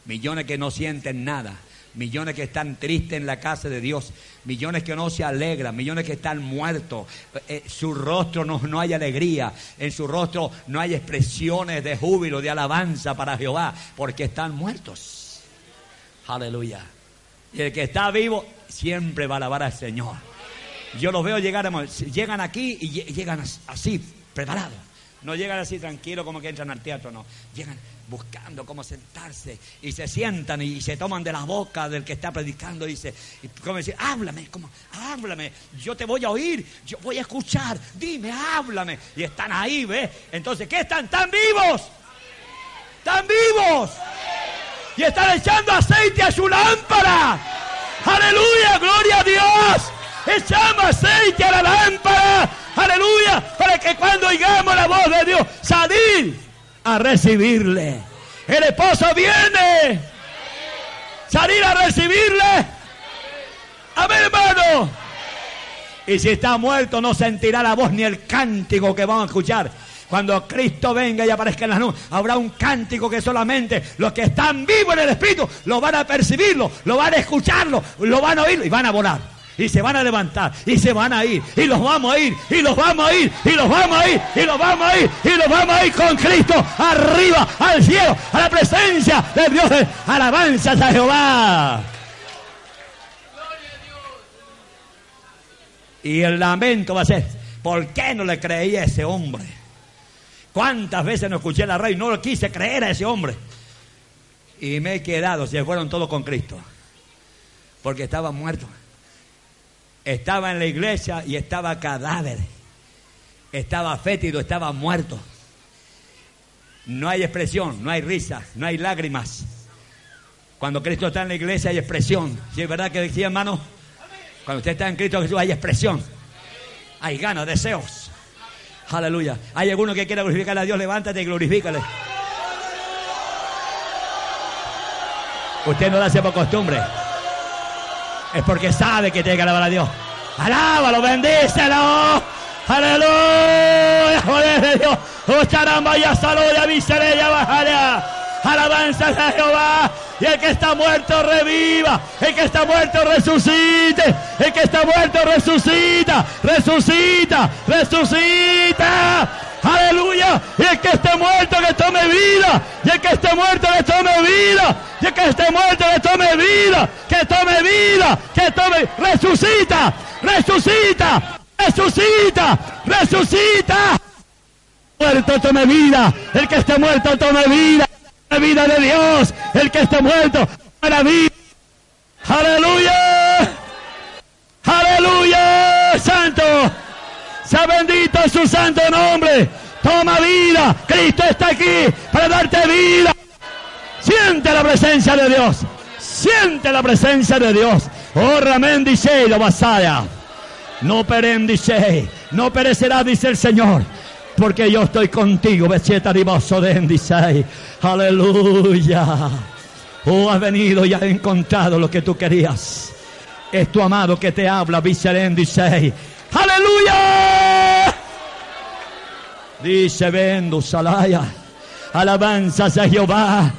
Millones que no sienten nada. Millones que están tristes en la casa de Dios. Millones que no se alegran. Millones que están muertos. Eh, su rostro no, no hay alegría. En su rostro no hay expresiones de júbilo, de alabanza para Jehová. Porque están muertos. Aleluya. Y el que está vivo siempre va a alabar al Señor. Yo los veo llegar, llegan aquí y llegan así, preparados. No llegan así tranquilos como que entran al teatro, no. Llegan buscando cómo sentarse y se sientan y se toman de la boca del que está predicando y dice, como decir, háblame, como, háblame, yo te voy a oír, yo voy a escuchar, dime, háblame. Y están ahí, ¿ves? Entonces, ¿qué están? ¿Tan vivos? ¿Tan vivos? Y están echando aceite a su lámpara. Aleluya, gloria a Dios. Echamos aceite a la lámpara. Aleluya. Para que cuando oigamos la voz de Dios, salir a recibirle. El esposo viene. Salir a recibirle. Amén, hermano. Y si está muerto, no sentirá la voz ni el cántico que vamos a escuchar. Cuando Cristo venga y aparezca en las nubes, habrá un cántico que solamente los que están vivos en el Espíritu lo van a percibirlo, lo van a escucharlo, lo van a oírlo y van a volar. Y se van a levantar y se van a ir y los vamos a ir y los vamos a ir y los vamos a ir y los vamos a ir y los vamos a ir con Cristo arriba al cielo a la presencia de Dios. Alabanzas a Jehová. Y el lamento va a ser ¿por qué no le creí a ese hombre? ¿Cuántas veces no escuché la radio no lo quise creer a ese hombre? y me he quedado se fueron todos con Cristo porque estaba muerto estaba en la iglesia y estaba cadáver. Estaba fétido, estaba muerto. No hay expresión, no hay risa, no hay lágrimas. Cuando Cristo está en la iglesia hay expresión. ¿Sí es verdad que decía, hermano? Cuando usted está en Cristo Jesús hay expresión. Hay ganas, deseos. Aleluya. Hay alguno que quiera glorificar a Dios, levántate y glorifícale. Usted no lo hace por costumbre. Es porque sabe que tiene que alabar a Dios. Alábalo, bendícelo. Aleluya. Joder de Dios. Oh, charamba, ya salud, ya bajará. Alabanza a Jehová. Y el que está muerto reviva. El que está muerto resucite. El que está muerto resucita. Resucita. Resucita. Aleluya. Y el que esté muerto que tome vida. Y el que esté muerto que tome vida. Y el que esté muerto que tome vida. Que tome vida. Que tome. Resucita. Resucita. Resucita. Resucita. Muerto tome vida. El que esté muerto tome vida. La vida de Dios. El que esté muerto. Para vida. Aleluya. Aleluya. Santo. Sea bendito su santo nombre. Toma vida. Cristo está aquí para darte vida. Siente la presencia de Dios. Siente la presencia de Dios. Oh, Ramén dice, lo vasaya. No dice. No perecerá, dice el Señor. Porque yo estoy contigo. De. Aleluya. Oh, has venido y has encontrado lo que tú querías. Es tu amado que te habla, dice. Aleluya. Dice Bendu Salaya. Alabanzas a Jehová.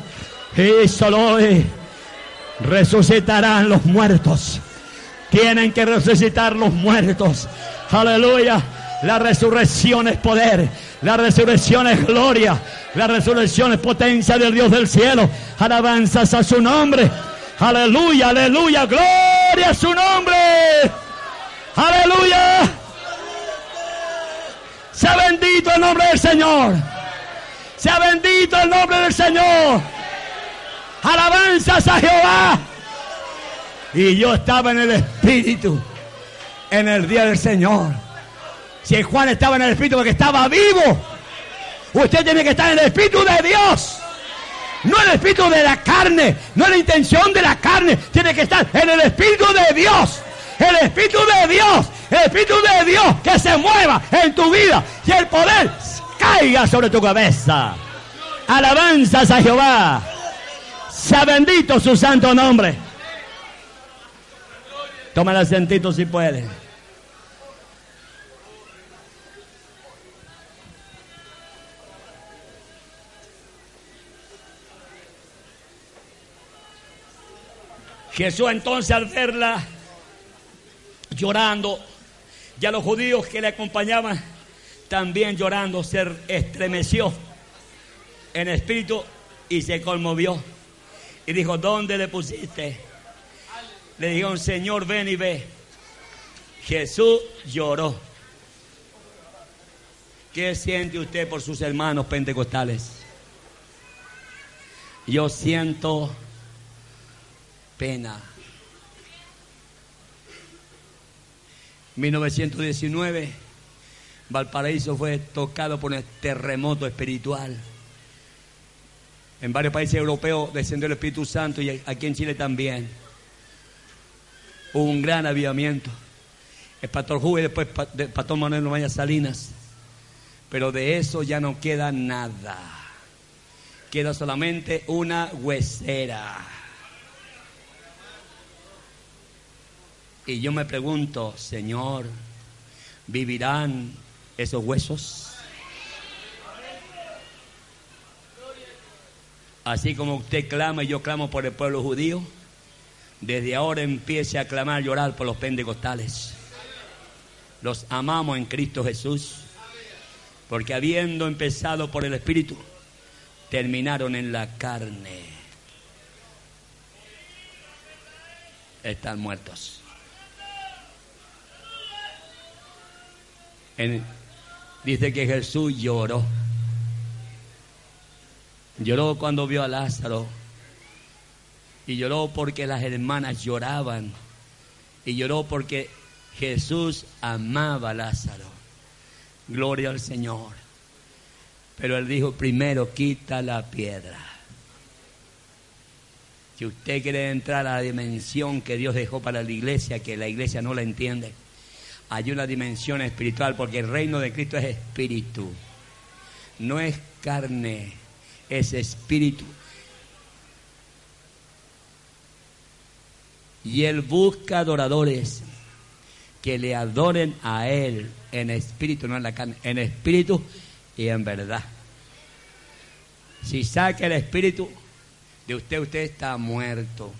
Y solo hoy resucitarán los muertos. Tienen que resucitar los muertos. Aleluya. La resurrección es poder. La resurrección es gloria. La resurrección es potencia del Dios del cielo. Alabanzas a su nombre. Aleluya, aleluya. Gloria a su nombre. Aleluya. Sea bendito el nombre del Señor. Sea bendito el nombre del Señor. Alabanzas a Jehová. Y yo estaba en el Espíritu en el día del Señor. Si Juan estaba en el Espíritu porque estaba vivo, usted tiene que estar en el Espíritu de Dios. No en el Espíritu de la carne, no en la intención de la carne. Tiene que estar en el Espíritu de Dios. El Espíritu de Dios, el Espíritu de Dios que se mueva en tu vida y el poder caiga sobre tu cabeza. Alabanzas a Jehová. Sea bendito su santo nombre. Toma el asentito si puede. Jesús entonces al verla llorando, ya los judíos que le acompañaban también llorando, se estremeció en espíritu y se conmovió. Y dijo, ¿dónde le pusiste? Le dijeron, Señor, ven y ve. Jesús lloró. ¿Qué siente usted por sus hermanos pentecostales? Yo siento pena. 1919, Valparaíso fue tocado por un terremoto espiritual. En varios países europeos descendió el Espíritu Santo y aquí en Chile también. Hubo un gran avivamiento. El pastor Juve y después el pastor Manuel Novaya Salinas. Pero de eso ya no queda nada. Queda solamente una huesera. Y yo me pregunto, Señor, ¿vivirán esos huesos? Así como usted clama y yo clamo por el pueblo judío, desde ahora empiece a clamar, llorar por los pentecostales. Los amamos en Cristo Jesús, porque habiendo empezado por el Espíritu, terminaron en la carne. Están muertos. Dice que Jesús lloró. Lloró cuando vio a Lázaro. Y lloró porque las hermanas lloraban. Y lloró porque Jesús amaba a Lázaro. Gloria al Señor. Pero él dijo, primero quita la piedra. Si usted quiere entrar a la dimensión que Dios dejó para la iglesia, que la iglesia no la entiende, hay una dimensión espiritual, porque el reino de Cristo es espíritu, no es carne, es espíritu. Y Él busca adoradores que le adoren a Él en espíritu, no en la carne, en espíritu y en verdad. Si saca el espíritu de usted, usted está muerto.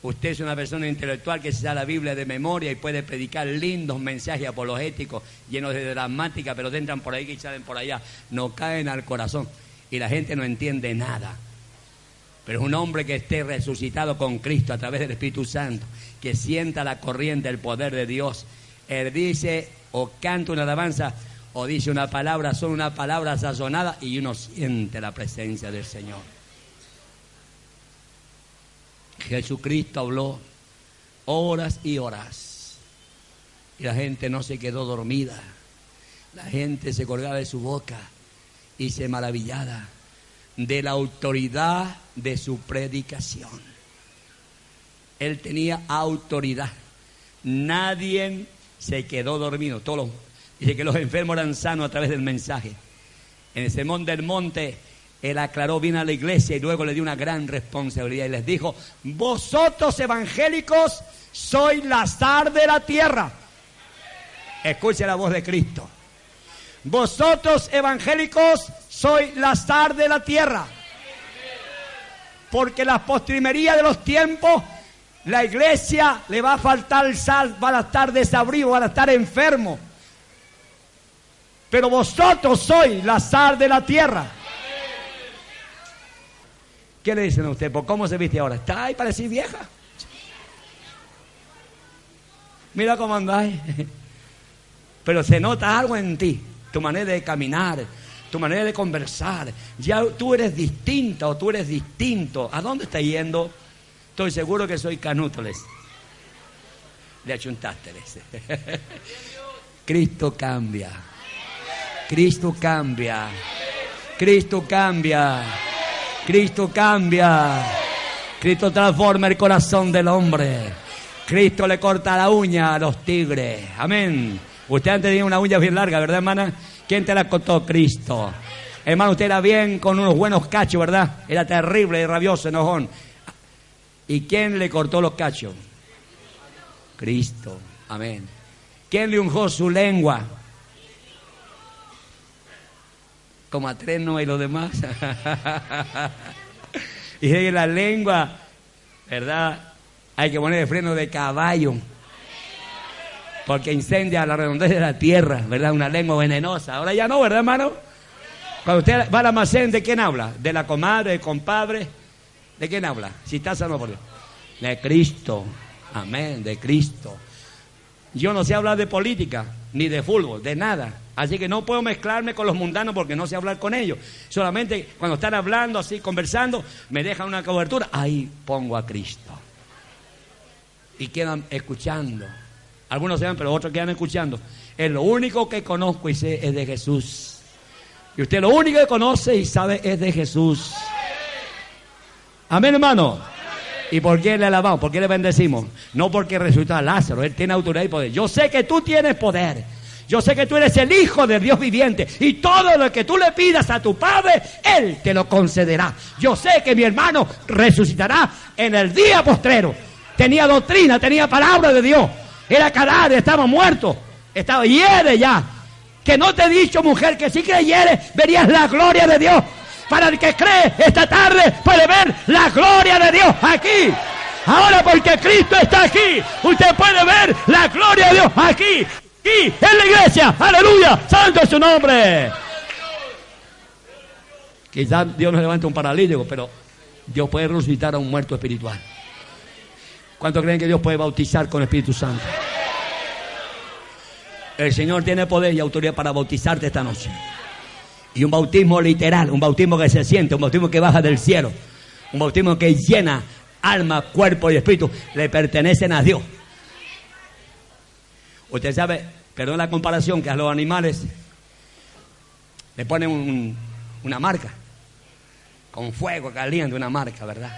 Usted es una persona intelectual que se da la Biblia de memoria y puede predicar lindos mensajes apologéticos llenos de dramática, pero entran por ahí y salen por allá. No caen al corazón y la gente no entiende nada. Pero es un hombre que esté resucitado con Cristo a través del Espíritu Santo, que sienta la corriente, el poder de Dios. Él dice o canta una alabanza o dice una palabra, son una palabra sazonada y uno siente la presencia del Señor. Jesucristo habló horas y horas y la gente no se quedó dormida. La gente se colgaba de su boca y se maravillaba de la autoridad de su predicación. Él tenía autoridad. Nadie se quedó dormido. Todos dice que los enfermos eran sanos a través del mensaje. En el sermón del monte, él aclaró bien a la iglesia y luego le dio una gran responsabilidad y les dijo, vosotros evangélicos sois la sal de la tierra. Escuche la voz de Cristo. Vosotros evangélicos sois la sal de la tierra. Porque la postrimería de los tiempos, la iglesia le va a faltar sal, van a estar desabridos, van a estar enfermos. Pero vosotros sois la sal de la tierra. ¿Qué le dicen a usted? ¿Por cómo se viste ahora? ¿Está ahí para decir vieja? Mira cómo andáis. Pero se nota algo en ti tu manera de caminar, tu manera de conversar. Ya tú eres distinta o tú eres distinto. ¿A dónde está yendo? Estoy seguro que soy canútoles. Le achuntaste. Cristo cambia. Cristo cambia. Cristo cambia. Cristo cambia. Cristo transforma el corazón del hombre. Cristo le corta la uña a los tigres. Amén. Usted antes tenía una uña bien larga, ¿verdad, hermana? ¿Quién te la cortó? Cristo. Hermano, usted era bien con unos buenos cachos, ¿verdad? Era terrible y rabioso, enojón. ¿Y quién le cortó los cachos? Cristo. Amén. ¿Quién le unjó su lengua? Como a tres no y los demás. y la lengua, ¿verdad? Hay que poner el freno de caballo porque incendia la redondez de la tierra, ¿verdad? Una lengua venenosa. Ahora ya no, ¿verdad, hermano? Cuando usted va al almacén, ¿de quién habla? ¿De la comadre, del compadre? ¿De quién habla? Si está sano por Dios. De Cristo. Amén, de Cristo. Yo no sé hablar de política, ni de fútbol, de nada. Así que no puedo mezclarme con los mundanos porque no sé hablar con ellos. Solamente cuando están hablando así, conversando, me dejan una cobertura. Ahí pongo a Cristo. Y quedan escuchando. Algunos se van, pero otros quedan escuchando. Es lo único que conozco y sé es de Jesús. Y usted lo único que conoce y sabe es de Jesús. Amén, hermano. ¿Y por qué le alabamos? ¿Por qué le bendecimos? No porque resucitó a Lázaro, Él tiene autoridad y poder. Yo sé que tú tienes poder. Yo sé que tú eres el Hijo de Dios viviente. Y todo lo que tú le pidas a tu Padre, Él te lo concederá. Yo sé que mi hermano resucitará en el día postrero. Tenía doctrina, tenía palabra de Dios. Era cadáver, estaba muerto. Estaba hiere ya. Que no te he dicho, mujer, que si creyere, verías la gloria de Dios. Para el que cree esta tarde puede ver la gloria de Dios aquí. Ahora porque Cristo está aquí, usted puede ver la gloria de Dios aquí. Y en la iglesia. Aleluya. Santo es su nombre. Quizás Dios nos levante un paralítico, pero Dios puede resucitar a un muerto espiritual. ¿Cuántos creen que Dios puede bautizar con el Espíritu Santo? El Señor tiene poder y autoridad para bautizarte esta noche. Y un bautismo literal, un bautismo que se siente, un bautismo que baja del cielo, un bautismo que llena alma, cuerpo y espíritu, le pertenecen a Dios. Usted sabe, perdón la comparación, que a los animales le ponen una marca, con fuego caliente, una marca, ¿verdad?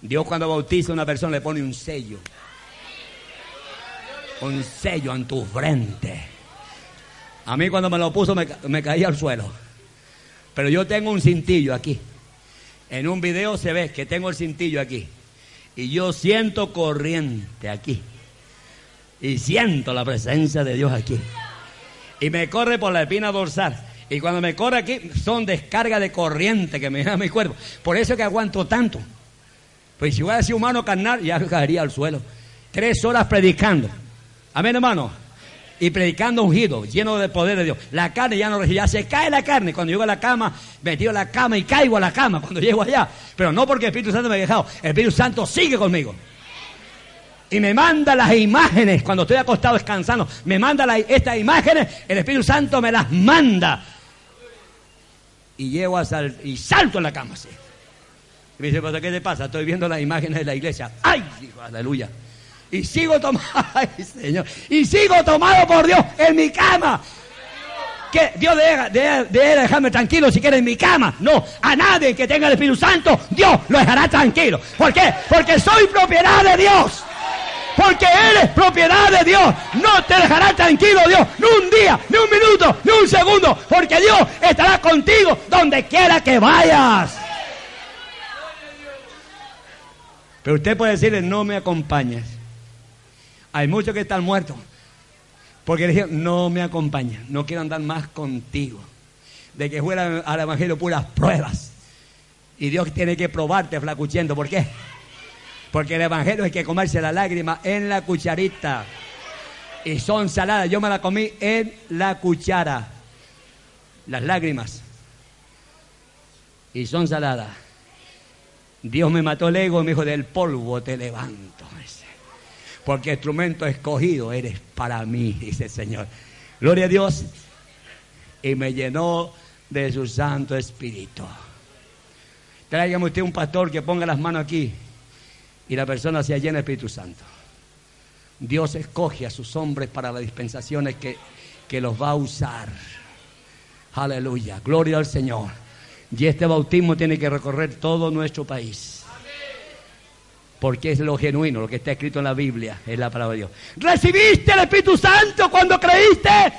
Dios cuando bautiza a una persona le pone un sello. Un sello en tu frente. A mí cuando me lo puso me, me caía al suelo. Pero yo tengo un cintillo aquí. En un video se ve que tengo el cintillo aquí. Y yo siento corriente aquí. Y siento la presencia de Dios aquí. Y me corre por la espina dorsal. Y cuando me corre aquí, son descargas de corriente que me da mi cuerpo. Por eso es que aguanto tanto. Pues si hubiera sido humano carnal, ya caería al suelo. Tres horas predicando. Amén, hermano. Y predicando ungido, lleno del poder de Dios. La carne ya no ya se cae la carne. Cuando llego a la cama, me tiro a la cama y caigo a la cama cuando llego allá. Pero no porque el Espíritu Santo me ha dejado. El Espíritu Santo sigue conmigo. Y me manda las imágenes cuando estoy acostado descansando. Me manda estas imágenes. El Espíritu Santo me las manda. Y llego a sal, y salto en la cama. Y me dice, ¿qué te pasa? Estoy viendo las imágenes de la iglesia. ¡Ay! Dijo, aleluya y sigo tomado, Señor, y sigo tomado por Dios en mi cama. Que Dios debe, dejarme tranquilo si quiere en mi cama. No, a nadie que tenga el Espíritu Santo, Dios lo dejará tranquilo. ¿Por qué? Porque soy propiedad de Dios. Porque Él es propiedad de Dios. No te dejará tranquilo Dios, ni un día, ni un minuto, ni un segundo. Porque Dios estará contigo donde quiera que vayas. Pero usted puede decirle, no me acompañes. Hay muchos que están muertos. Porque le dijeron, no me acompañan, no quiero andar más contigo. De que fuera al Evangelio puras pruebas. Y Dios tiene que probarte flacuchendo. ¿Por qué? Porque el Evangelio hay que comerse la lágrima en la cucharita. Y son saladas. Yo me la comí en la cuchara. Las lágrimas. Y son saladas. Dios me mató el ego y me dijo, del polvo te levanto porque instrumento escogido eres para mí, dice el Señor. Gloria a Dios. Y me llenó de su Santo Espíritu. Tráigame usted un pastor que ponga las manos aquí y la persona se llena de Espíritu Santo. Dios escoge a sus hombres para las dispensaciones que, que los va a usar. Aleluya, gloria al Señor. Y este bautismo tiene que recorrer todo nuestro país porque es lo genuino, lo que está escrito en la Biblia, es la palabra de Dios. ¿Recibiste el Espíritu Santo cuando creíste?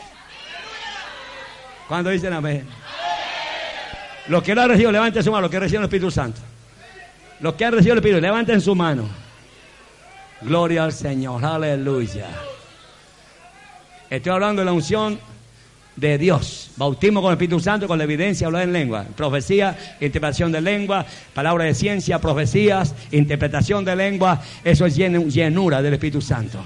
Cuando dicen amén. Los que lo han recibido, levanten su mano, los que reciben el Espíritu Santo. Los que han recibido el Espíritu, levanten su mano. Gloria al Señor, aleluya. Estoy hablando de la unción de Dios. Bautismo con el Espíritu Santo, con la evidencia, hablar en lengua. Profecía, interpretación de lengua, palabra de ciencia, profecías, interpretación de lengua. Eso es llenura del Espíritu Santo.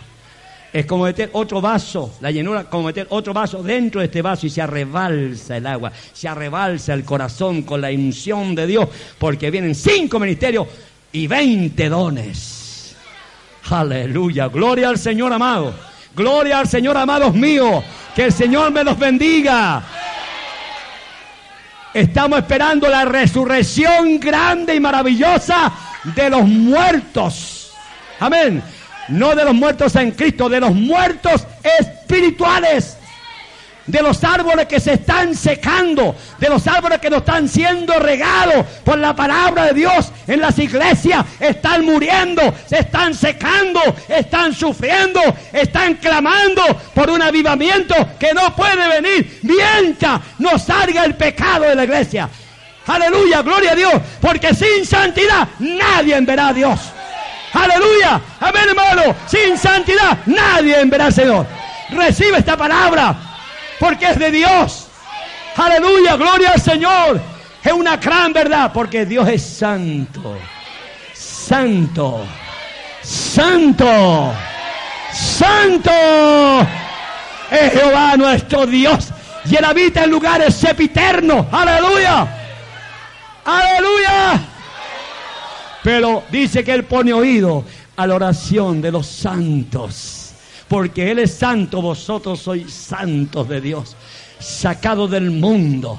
Es como meter otro vaso, la llenura, como meter otro vaso dentro de este vaso y se arrebalsa el agua, se arrebalsa el corazón con la unción de Dios, porque vienen cinco ministerios y veinte dones. Aleluya, gloria al Señor amado, gloria al Señor amados míos. Que el Señor me los bendiga. Estamos esperando la resurrección grande y maravillosa de los muertos. Amén. No de los muertos en Cristo, de los muertos espirituales de los árboles que se están secando, de los árboles que no están siendo regados por la palabra de Dios en las iglesias, están muriendo, se están secando, están sufriendo, están clamando por un avivamiento que no puede venir mientras no salga el pecado de la iglesia. Aleluya, gloria a Dios, porque sin santidad nadie verá a Dios. Aleluya, amén hermano, sin santidad nadie verá Señor. Recibe esta palabra porque es de Dios. Aleluya, gloria al Señor. Es una gran verdad porque Dios es santo. Santo. Santo. Santo. Es Jehová nuestro Dios. Y él habita en lugares sepiternos. Aleluya. Aleluya. Pero dice que él pone oído a la oración de los santos porque Él es santo, vosotros sois santos de Dios, sacados del mundo.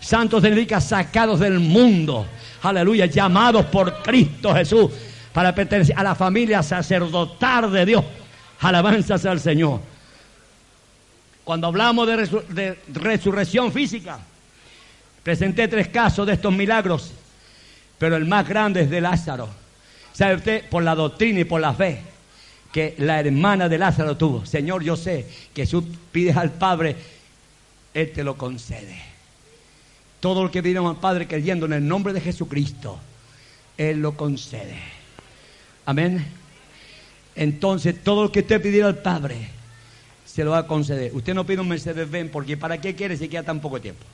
Santos significa sacados del mundo. Aleluya, llamados por Cristo Jesús para pertenecer a la familia sacerdotal de Dios. Alabanzas al Señor. Cuando hablamos de, de resurrección física, presenté tres casos de estos milagros, pero el más grande es de Lázaro. ¿Sabe usted? Por la doctrina y por la fe que la hermana de Lázaro tuvo. Señor, yo sé que si tú pides al Padre, Él te lo concede. Todo lo que pidamos al Padre creyendo en el nombre de Jesucristo, Él lo concede. Amén. Entonces, todo lo que usted pidiera al Padre, se lo va a conceder. Usted no pide un Mercedes Benz porque ¿para qué quiere si queda tan poco tiempo?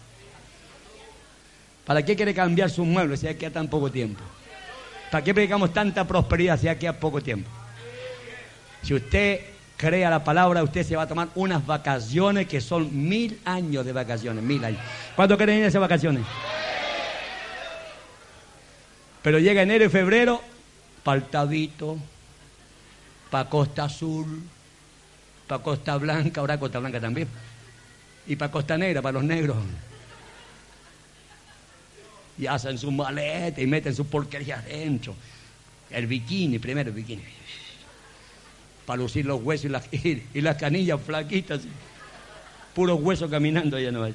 ¿Para qué quiere cambiar sus muebles si queda tan poco tiempo? ¿Para qué predicamos tanta prosperidad si queda poco tiempo? Si usted crea la palabra, usted se va a tomar unas vacaciones que son mil años de vacaciones, mil años. ¿Cuándo quieren ir a esas vacaciones? Pero llega enero y febrero, Tabito, para Costa Azul, para Costa Blanca, ahora Costa Blanca también, y para Costa Negra, para los negros. Y hacen su maleta y meten su porquería adentro. El bikini, primero el bikini. Para lucir los huesos y las, y, las canillas flaquitas. Puros huesos caminando allá no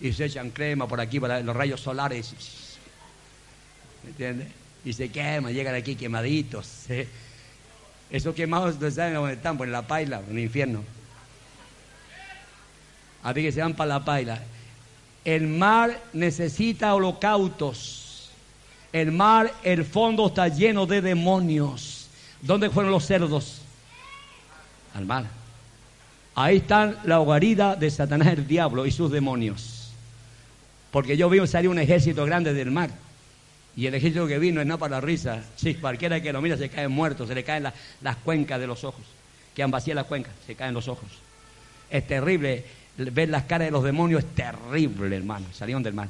Y se echan crema por aquí para los rayos solares. ¿Me entiendes? Y se queman, llegan aquí quemaditos. Esos quemados, ¿ustedes saben dónde están? Pues en la paila, en el infierno. Así que se van para la paila. El mar necesita holocaustos. El mar, el fondo está lleno de demonios. ¿Dónde fueron los cerdos? Al mar. Ahí está la hogarida de Satanás el diablo y sus demonios. Porque yo vi salir un ejército grande del mar. Y el ejército que vino es no para la risa. Si cualquiera que lo mira se cae muerto, se le caen las cuencas de los ojos. Quedan vacías las cuencas, se caen los ojos. Es terrible ver las caras de los demonios, es terrible, hermano. Salieron del mal.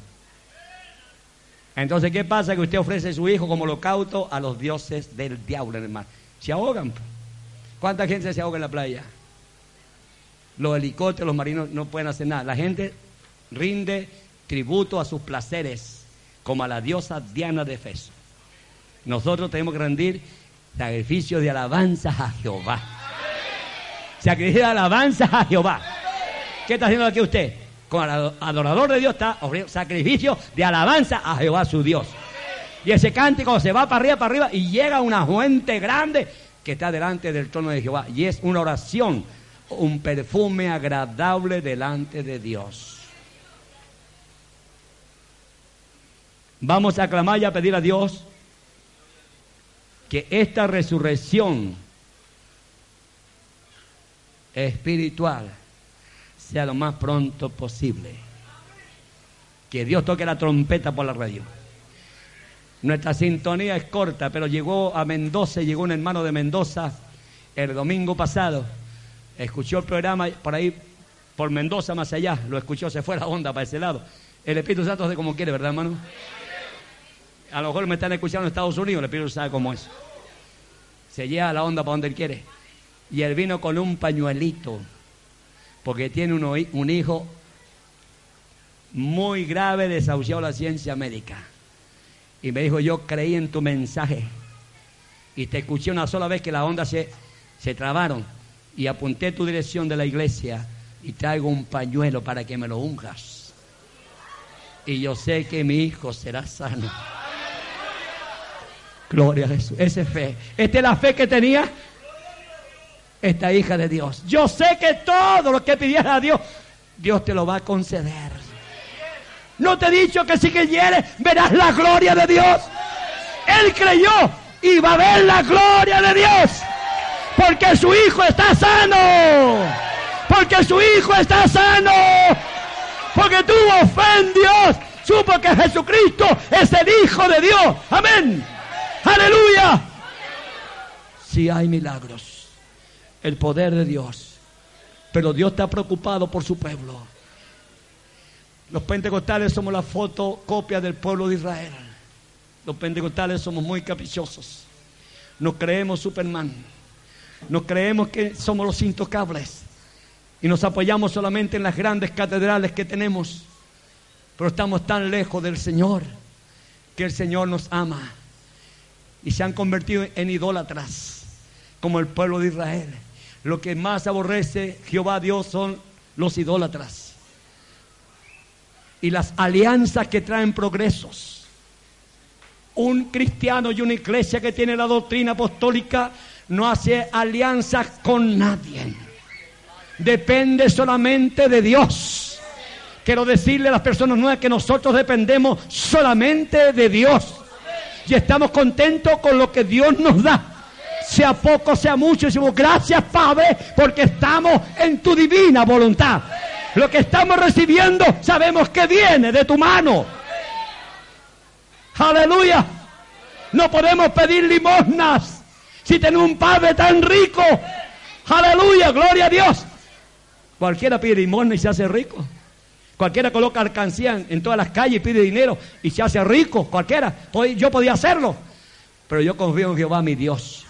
Entonces, ¿qué pasa? Que usted ofrece a su hijo como holocausto a los dioses del diablo en el mar. Se ahogan. ¿Cuánta gente se ahoga en la playa? Los helicópteros, los marinos no pueden hacer nada. La gente rinde tributo a sus placeres como a la diosa Diana de Efeso. Nosotros tenemos que rendir sacrificios de alabanza a Jehová. Sacrificio de alabanza a Jehová. ¿Qué está haciendo aquí usted? Con el adorador de Dios está ofreciendo sacrificio de alabanza a Jehová su Dios. Y ese cántico se va para arriba, para arriba y llega una fuente grande que está delante del trono de Jehová. Y es una oración, un perfume agradable delante de Dios. Vamos a clamar y a pedir a Dios que esta resurrección espiritual sea lo más pronto posible. Que Dios toque la trompeta por la radio. Nuestra sintonía es corta, pero llegó a Mendoza, llegó un hermano de Mendoza el domingo pasado. Escuchó el programa por ahí, por Mendoza más allá, lo escuchó, se fue la onda para ese lado. El Espíritu Santo hace como quiere, ¿verdad, hermano? A lo mejor me están escuchando en Estados Unidos, le pido sabe cómo es. Se lleva la onda para donde él quiere. Y él vino con un pañuelito, porque tiene un, hijo muy grave desahuciado la ciencia médica. Y me dijo, yo creí en tu mensaje. Y te escuché una sola vez que las ondas se, se trabaron. Y apunté tu dirección de la iglesia y traigo un pañuelo para que me lo unjas. Y yo sé que mi hijo será sano. Gloria a Jesús. Esa es fe. Esta es la fe que tenía esta hija de Dios. Yo sé que todo lo que pidieras a Dios, Dios te lo va a conceder. No te he dicho que si quieres verás la gloria de Dios. Él creyó y va a ver la gloria de Dios. Porque su hijo está sano. Porque su hijo está sano. Porque tuvo fe en Dios. Supo que Jesucristo es el Hijo de Dios. Amén. Aleluya. Si hay milagros, el poder de Dios. Pero Dios está preocupado por su pueblo. Los pentecostales somos la fotocopia del pueblo de Israel. Los pentecostales somos muy caprichosos. Nos creemos Superman. Nos creemos que somos los intocables. Y nos apoyamos solamente en las grandes catedrales que tenemos. Pero estamos tan lejos del Señor que el Señor nos ama y se han convertido en idólatras, como el pueblo de Israel. Lo que más aborrece Jehová Dios son los idólatras. Y las alianzas que traen progresos. Un cristiano y una iglesia que tiene la doctrina apostólica no hace alianzas con nadie. Depende solamente de Dios. Quiero decirle a las personas nuevas que nosotros dependemos solamente de Dios. Y estamos contentos con lo que Dios nos da. Sea poco, sea mucho, decimos gracias Padre, porque estamos en tu divina voluntad. Lo que estamos recibiendo sabemos que viene de tu mano. Aleluya. No podemos pedir limosnas si tenemos un Padre tan rico. Aleluya, gloria a Dios. Cualquiera pide limosna y se hace rico. Cualquiera coloca alcancía en todas las calles y pide dinero y se hace rico. Cualquiera. Yo podía hacerlo. Pero yo confío en Jehová, mi Dios.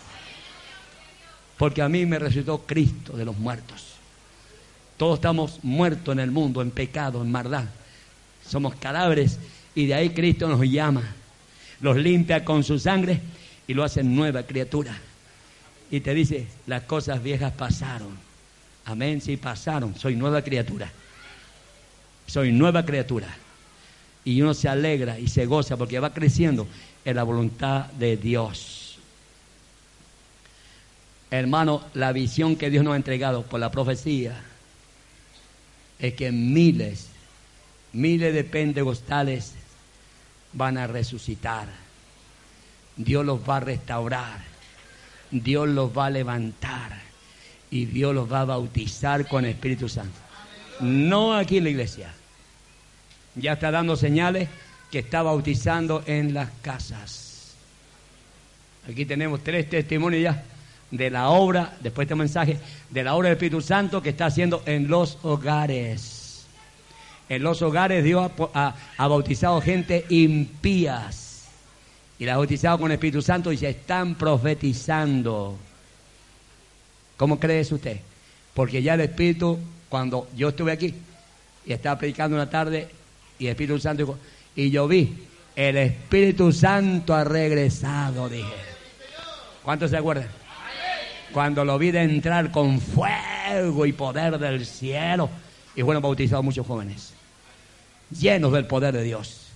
Porque a mí me resucitó Cristo de los muertos. Todos estamos muertos en el mundo, en pecado, en maldad. Somos cadáveres y de ahí Cristo nos llama. Los limpia con su sangre y lo hace nueva criatura. Y te dice, las cosas viejas pasaron. Amén, sí pasaron. Soy nueva criatura. Soy nueva criatura. Y uno se alegra y se goza porque va creciendo en la voluntad de Dios. Hermano, la visión que Dios nos ha entregado por la profecía es que miles, miles de pentecostales van a resucitar. Dios los va a restaurar. Dios los va a levantar. Y Dios los va a bautizar con el Espíritu Santo. No aquí en la iglesia. Ya está dando señales que está bautizando en las casas. Aquí tenemos tres testimonios ya de la obra, después de este mensaje, de la obra del Espíritu Santo que está haciendo en los hogares. En los hogares Dios ha, bautizado gente impías y la ha bautizado con el Espíritu Santo y se están profetizando. ¿Cómo cree usted? Porque ya el Espíritu, cuando yo estuve aquí y estaba predicando una tarde y el Espíritu Santo dijo, y yo vi, el Espíritu Santo ha regresado, dije. ¿Cuántos se acuerdan? Cuando lo vi de entrar con fuego y poder del cielo, y fueron bautizados muchos jóvenes, llenos del poder de Dios.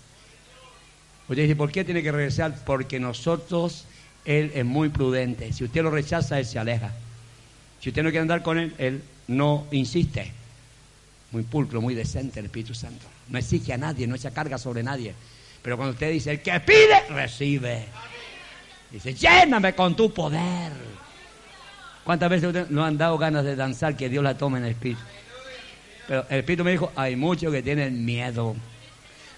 Usted dice, ¿por qué tiene que regresar? Porque nosotros, Él es muy prudente. Si usted lo rechaza, Él se aleja. Si usted no quiere andar con Él, Él no insiste. Muy pulcro, muy decente el Espíritu Santo. No exige a nadie, no echa carga sobre nadie. Pero cuando usted dice, el que pide, recibe. Dice, lléname con tu poder. ¿Cuántas veces no han dado ganas de danzar que Dios la tome en el espíritu? Pero el espíritu me dijo, hay muchos que tienen miedo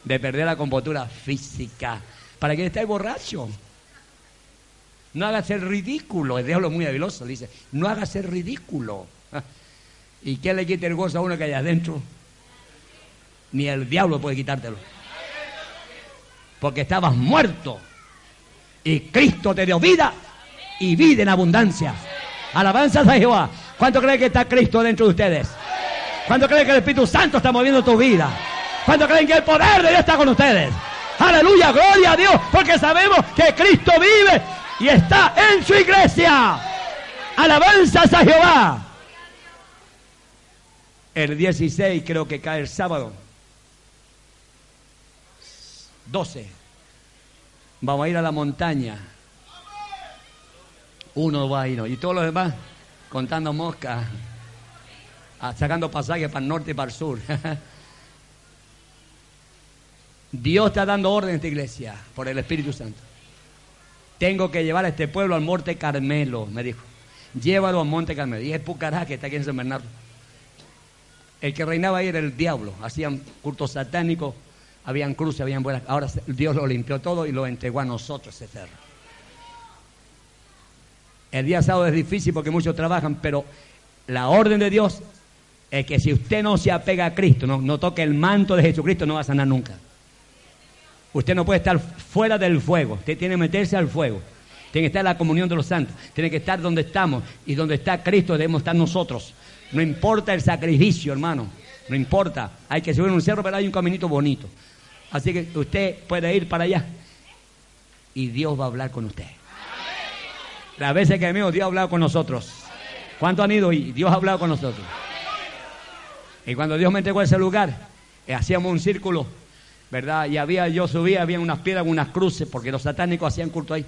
de perder la compostura física. ¿Para qué estáis borracho? No hagas el ridículo. El diablo es muy habiloso. Dice, no hagas el ridículo. ¿Y qué le quita el gozo a uno que hay adentro? Ni el diablo puede quitártelo. Porque estabas muerto. Y Cristo te dio vida y vida en abundancia. Alabanzas a Jehová. ¿Cuánto creen que está Cristo dentro de ustedes? ¿Cuánto creen que el Espíritu Santo está moviendo tu vida? ¿Cuánto creen que el poder de Dios está con ustedes? Aleluya, gloria a Dios, porque sabemos que Cristo vive y está en su iglesia. Alabanzas a Jehová. El 16 creo que cae el sábado. 12. Vamos a ir a la montaña uno va y no. Y todos los demás contando moscas, ah, sacando pasajes para el norte y para el sur. Dios está dando orden en esta iglesia por el Espíritu Santo. Tengo que llevar a este pueblo al Monte Carmelo, me dijo. Llévalo al Monte Carmelo. Y es Pucará que está aquí en San Bernardo. El que reinaba ahí era el diablo. Hacían cultos satánicos, habían cruces, habían buenas. Ahora Dios lo limpió todo y lo entregó a nosotros ese cerro. El día sábado es difícil porque muchos trabajan, pero la orden de Dios es que si usted no se apega a Cristo, no, toque el manto de Jesucristo, no va a sanar nunca. Usted no puede estar fuera del fuego, usted tiene que meterse al fuego. Tiene que estar en la comunión de los santos, tiene que estar donde estamos y donde está Cristo debemos estar nosotros. No importa el sacrificio, hermano, no importa. Hay que subir un cerro, pero hay un caminito bonito. Así que usted puede ir para allá y Dios va a hablar con usted. Las veces que hemos Dios ha hablado con nosotros. ¿Cuántos han ido y Dios ha hablado con nosotros? Y cuando Dios me entregó ese lugar, eh, hacíamos un círculo, ¿verdad? Y había, yo subía, había unas piedras, unas cruces, porque los satánicos hacían culto ahí.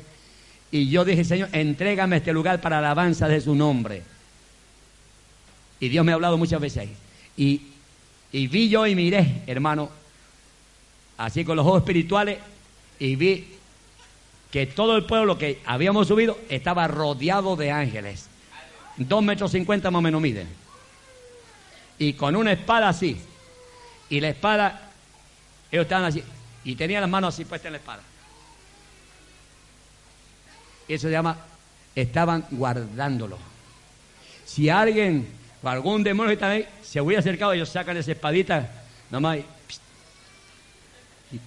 Y yo dije, Señor, entrégame este lugar para alabanza de su nombre. Y Dios me ha hablado muchas veces ahí. Y, y vi yo y miré, hermano, así con los ojos espirituales, y vi que todo el pueblo que habíamos subido estaba rodeado de ángeles. Dos metros cincuenta más o menos miden. Y con una espada así. Y la espada, ellos estaban así. Y tenían las manos así puestas en la espada. Eso se llama, estaban guardándolo. Si alguien o algún demonio que está ahí se hubiera acercado, ellos sacan esa espadita, nomás y, y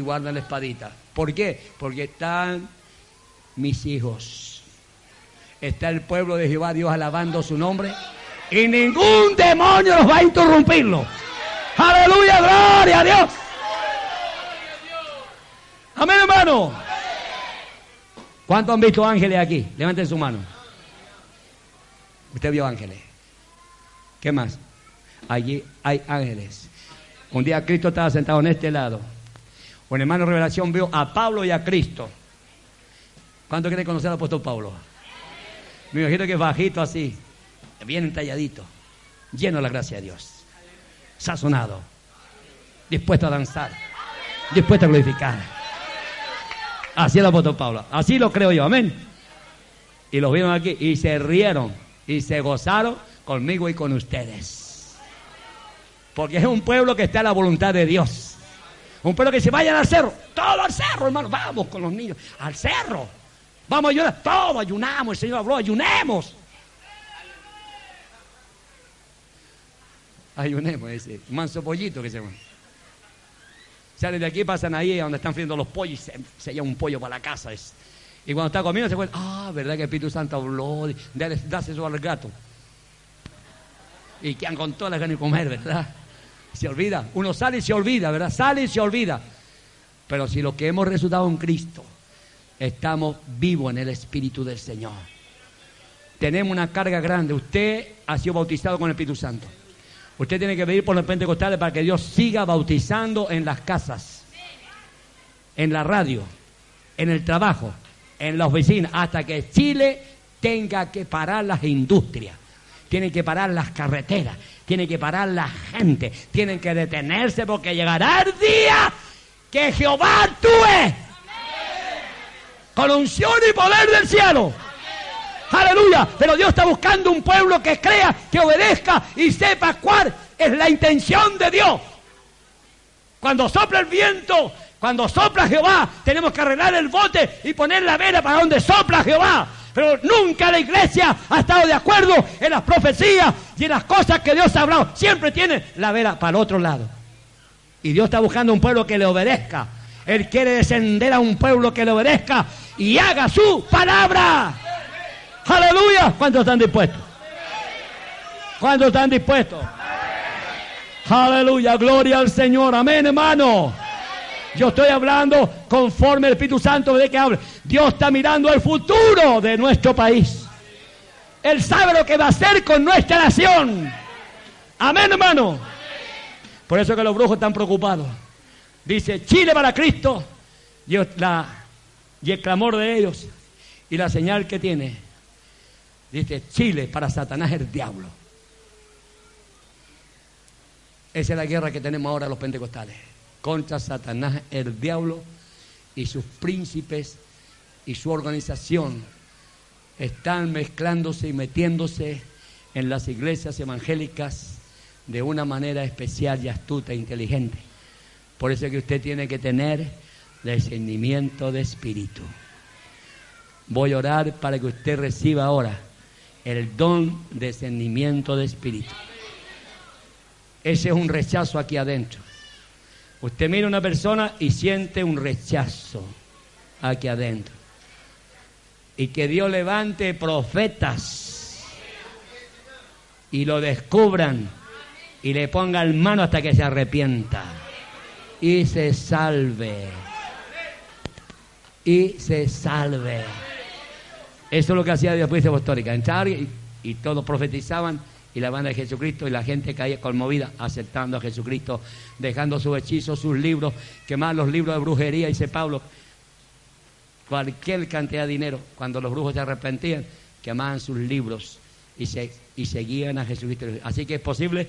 guardan la espadita. ¿Por qué? Porque están mis hijos. Está el pueblo de Jehová, Dios alabando su nombre. Y ningún demonio los va a interrumpirlo. Aleluya, gloria a Dios. Amén, hermano. ¿Cuántos han visto ángeles aquí? Levanten su mano. Usted vio ángeles. ¿Qué más? Allí hay ángeles. Un día Cristo estaba sentado en este lado. Un hermano de revelación vio a Pablo y a Cristo. ¿Cuánto quiere conocer al apóstol Pablo? Me imagino que es bajito así, bien entalladito, lleno de la gracia de Dios, sazonado, dispuesto a danzar, dispuesto a glorificar. Así es el apóstol Pablo, así lo creo yo, amén. Y los vieron aquí y se rieron y se gozaron conmigo y con ustedes. Porque es un pueblo que está a la voluntad de Dios. Un pueblo que se vayan al cerro, todo al cerro, hermano, vamos con los niños, al cerro. Vamos a ayunar, todo ayunamos, el Señor habló, ayunemos. Ayunemos, ese manso pollito que se llama. Salen de aquí, pasan ahí donde están friendo los pollos y se, se lleva un pollo para la casa. y cuando está comiendo se cuenta, ah, ¿verdad que el Espíritu Santo habló? Dase eso al gato. Y que han con todas las ganas de comer, ¿verdad? Se olvida. Uno sale y se olvida, ¿verdad? Sale y se olvida. Pero si lo que hemos resultado en Cristo estamos vivos en el Espíritu del Señor. Tenemos una carga grande. Usted ha sido bautizado con el Espíritu Santo. Usted tiene que pedir por los pentecostales para que Dios siga bautizando en las casas, en la radio, en el trabajo, en la oficina, hasta que Chile tenga que parar las industrias, tiene que parar las carreteras, tiene que parar la gente, tienen que detenerse porque llegará el día que Jehová actúe con unción y poder del cielo. Aleluya. Pero Dios está buscando un pueblo que crea, que obedezca y sepa cuál es la intención de Dios. Cuando sopla el viento, cuando sopla Jehová, tenemos que arreglar el bote y poner la vela para donde sopla Jehová. Pero nunca la iglesia ha estado de acuerdo en las profecías y en las cosas que Dios ha hablado. Siempre tiene la vela para el otro lado. Y Dios está buscando un pueblo que le obedezca. Él quiere descender a un pueblo que le obedezca y haga su palabra. Aleluya. ¿Cuántos están dispuestos? ¿Cuántos están dispuestos? Aleluya, gloria al Señor. Amén, hermano. Yo estoy hablando conforme el Espíritu Santo de que hable. Dios está mirando el futuro de nuestro país. Él sabe lo que va a hacer con nuestra nación. Amén, hermano. Por eso que los brujos están preocupados. Dice Chile para Cristo. La y el clamor de ellos y la señal que tiene. Dice, Chile para Satanás el diablo. Esa es la guerra que tenemos ahora los pentecostales. Contra Satanás el diablo y sus príncipes y su organización están mezclándose y metiéndose en las iglesias evangélicas de una manera especial y astuta e inteligente. Por eso es que usted tiene que tener discernimiento de espíritu. Voy a orar para que usted reciba ahora el don de discernimiento de espíritu. Ese es un rechazo aquí adentro. Usted mira a una persona y siente un rechazo aquí adentro. Y que Dios levante profetas y lo descubran y le pongan mano hasta que se arrepienta y se salve y se salve. Eso es lo que hacía la Iglesia Apostólica, entrar y, todos profetizaban y la banda de Jesucristo y la gente caía conmovida aceptando a Jesucristo, dejando sus hechizos, sus libros, quemar los libros de brujería, dice Pablo, cualquier cantidad de dinero, cuando los brujos se arrepentían, quemaban sus libros y, se, y seguían a Jesucristo. Así que es posible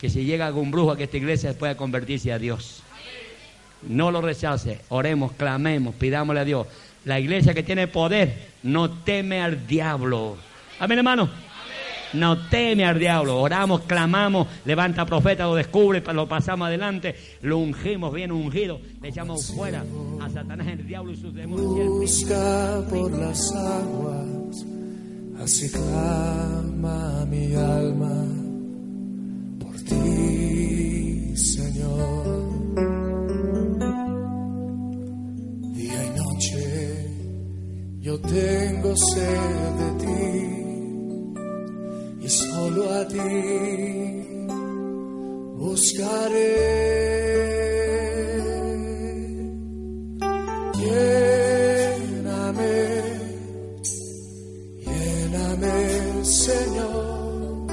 que si llega algún brujo a que esta iglesia pueda convertirse a Dios. No lo rechace, oremos, clamemos, pidámosle a Dios. La iglesia que tiene poder no teme al diablo. Amén, hermano. No teme al diablo. Oramos, clamamos, levanta profeta, lo descubre, lo pasamos adelante, lo ungimos bien ungido, le echamos fuera a Satanás, el diablo y sus demonios. Busca por las aguas, así clama mi alma por ti, Señor. Día y noche yo tengo sed de ti y solo a ti buscaré. Lléname, lléname, Señor,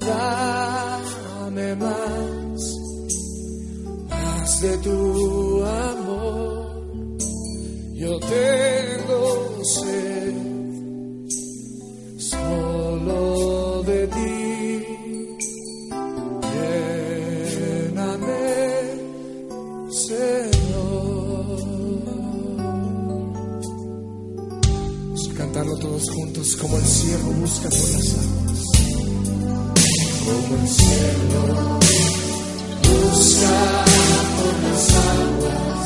dame más, más de tu amor. Yo tengo sed de ti. Lléname, Señor. Vamos a cantarlo todos juntos como el cielo busca por las aguas. Como el cielo busca por las aguas.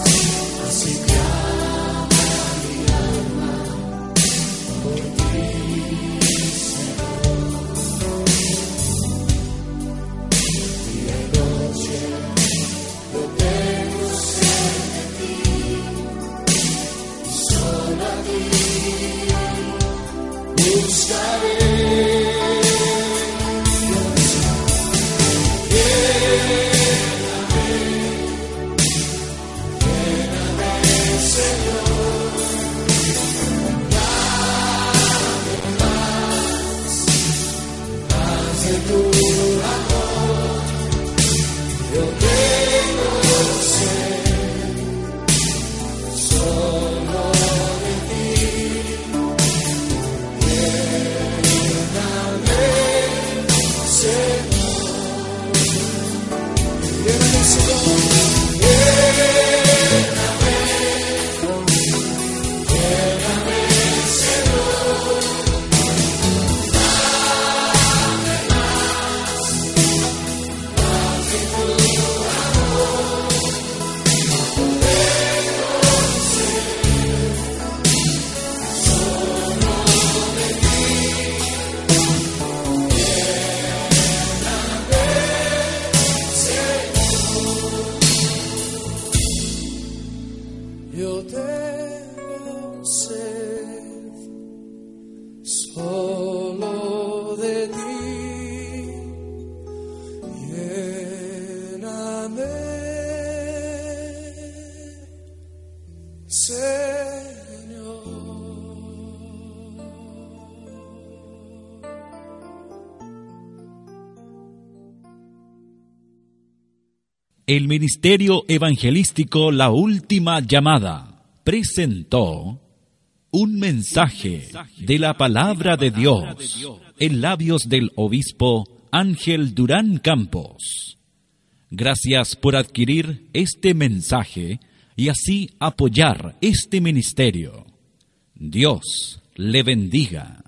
El Ministerio Evangelístico La Última Llamada presentó un mensaje de la palabra de Dios en labios del obispo Ángel Durán Campos. Gracias por adquirir este mensaje y así apoyar este ministerio. Dios le bendiga.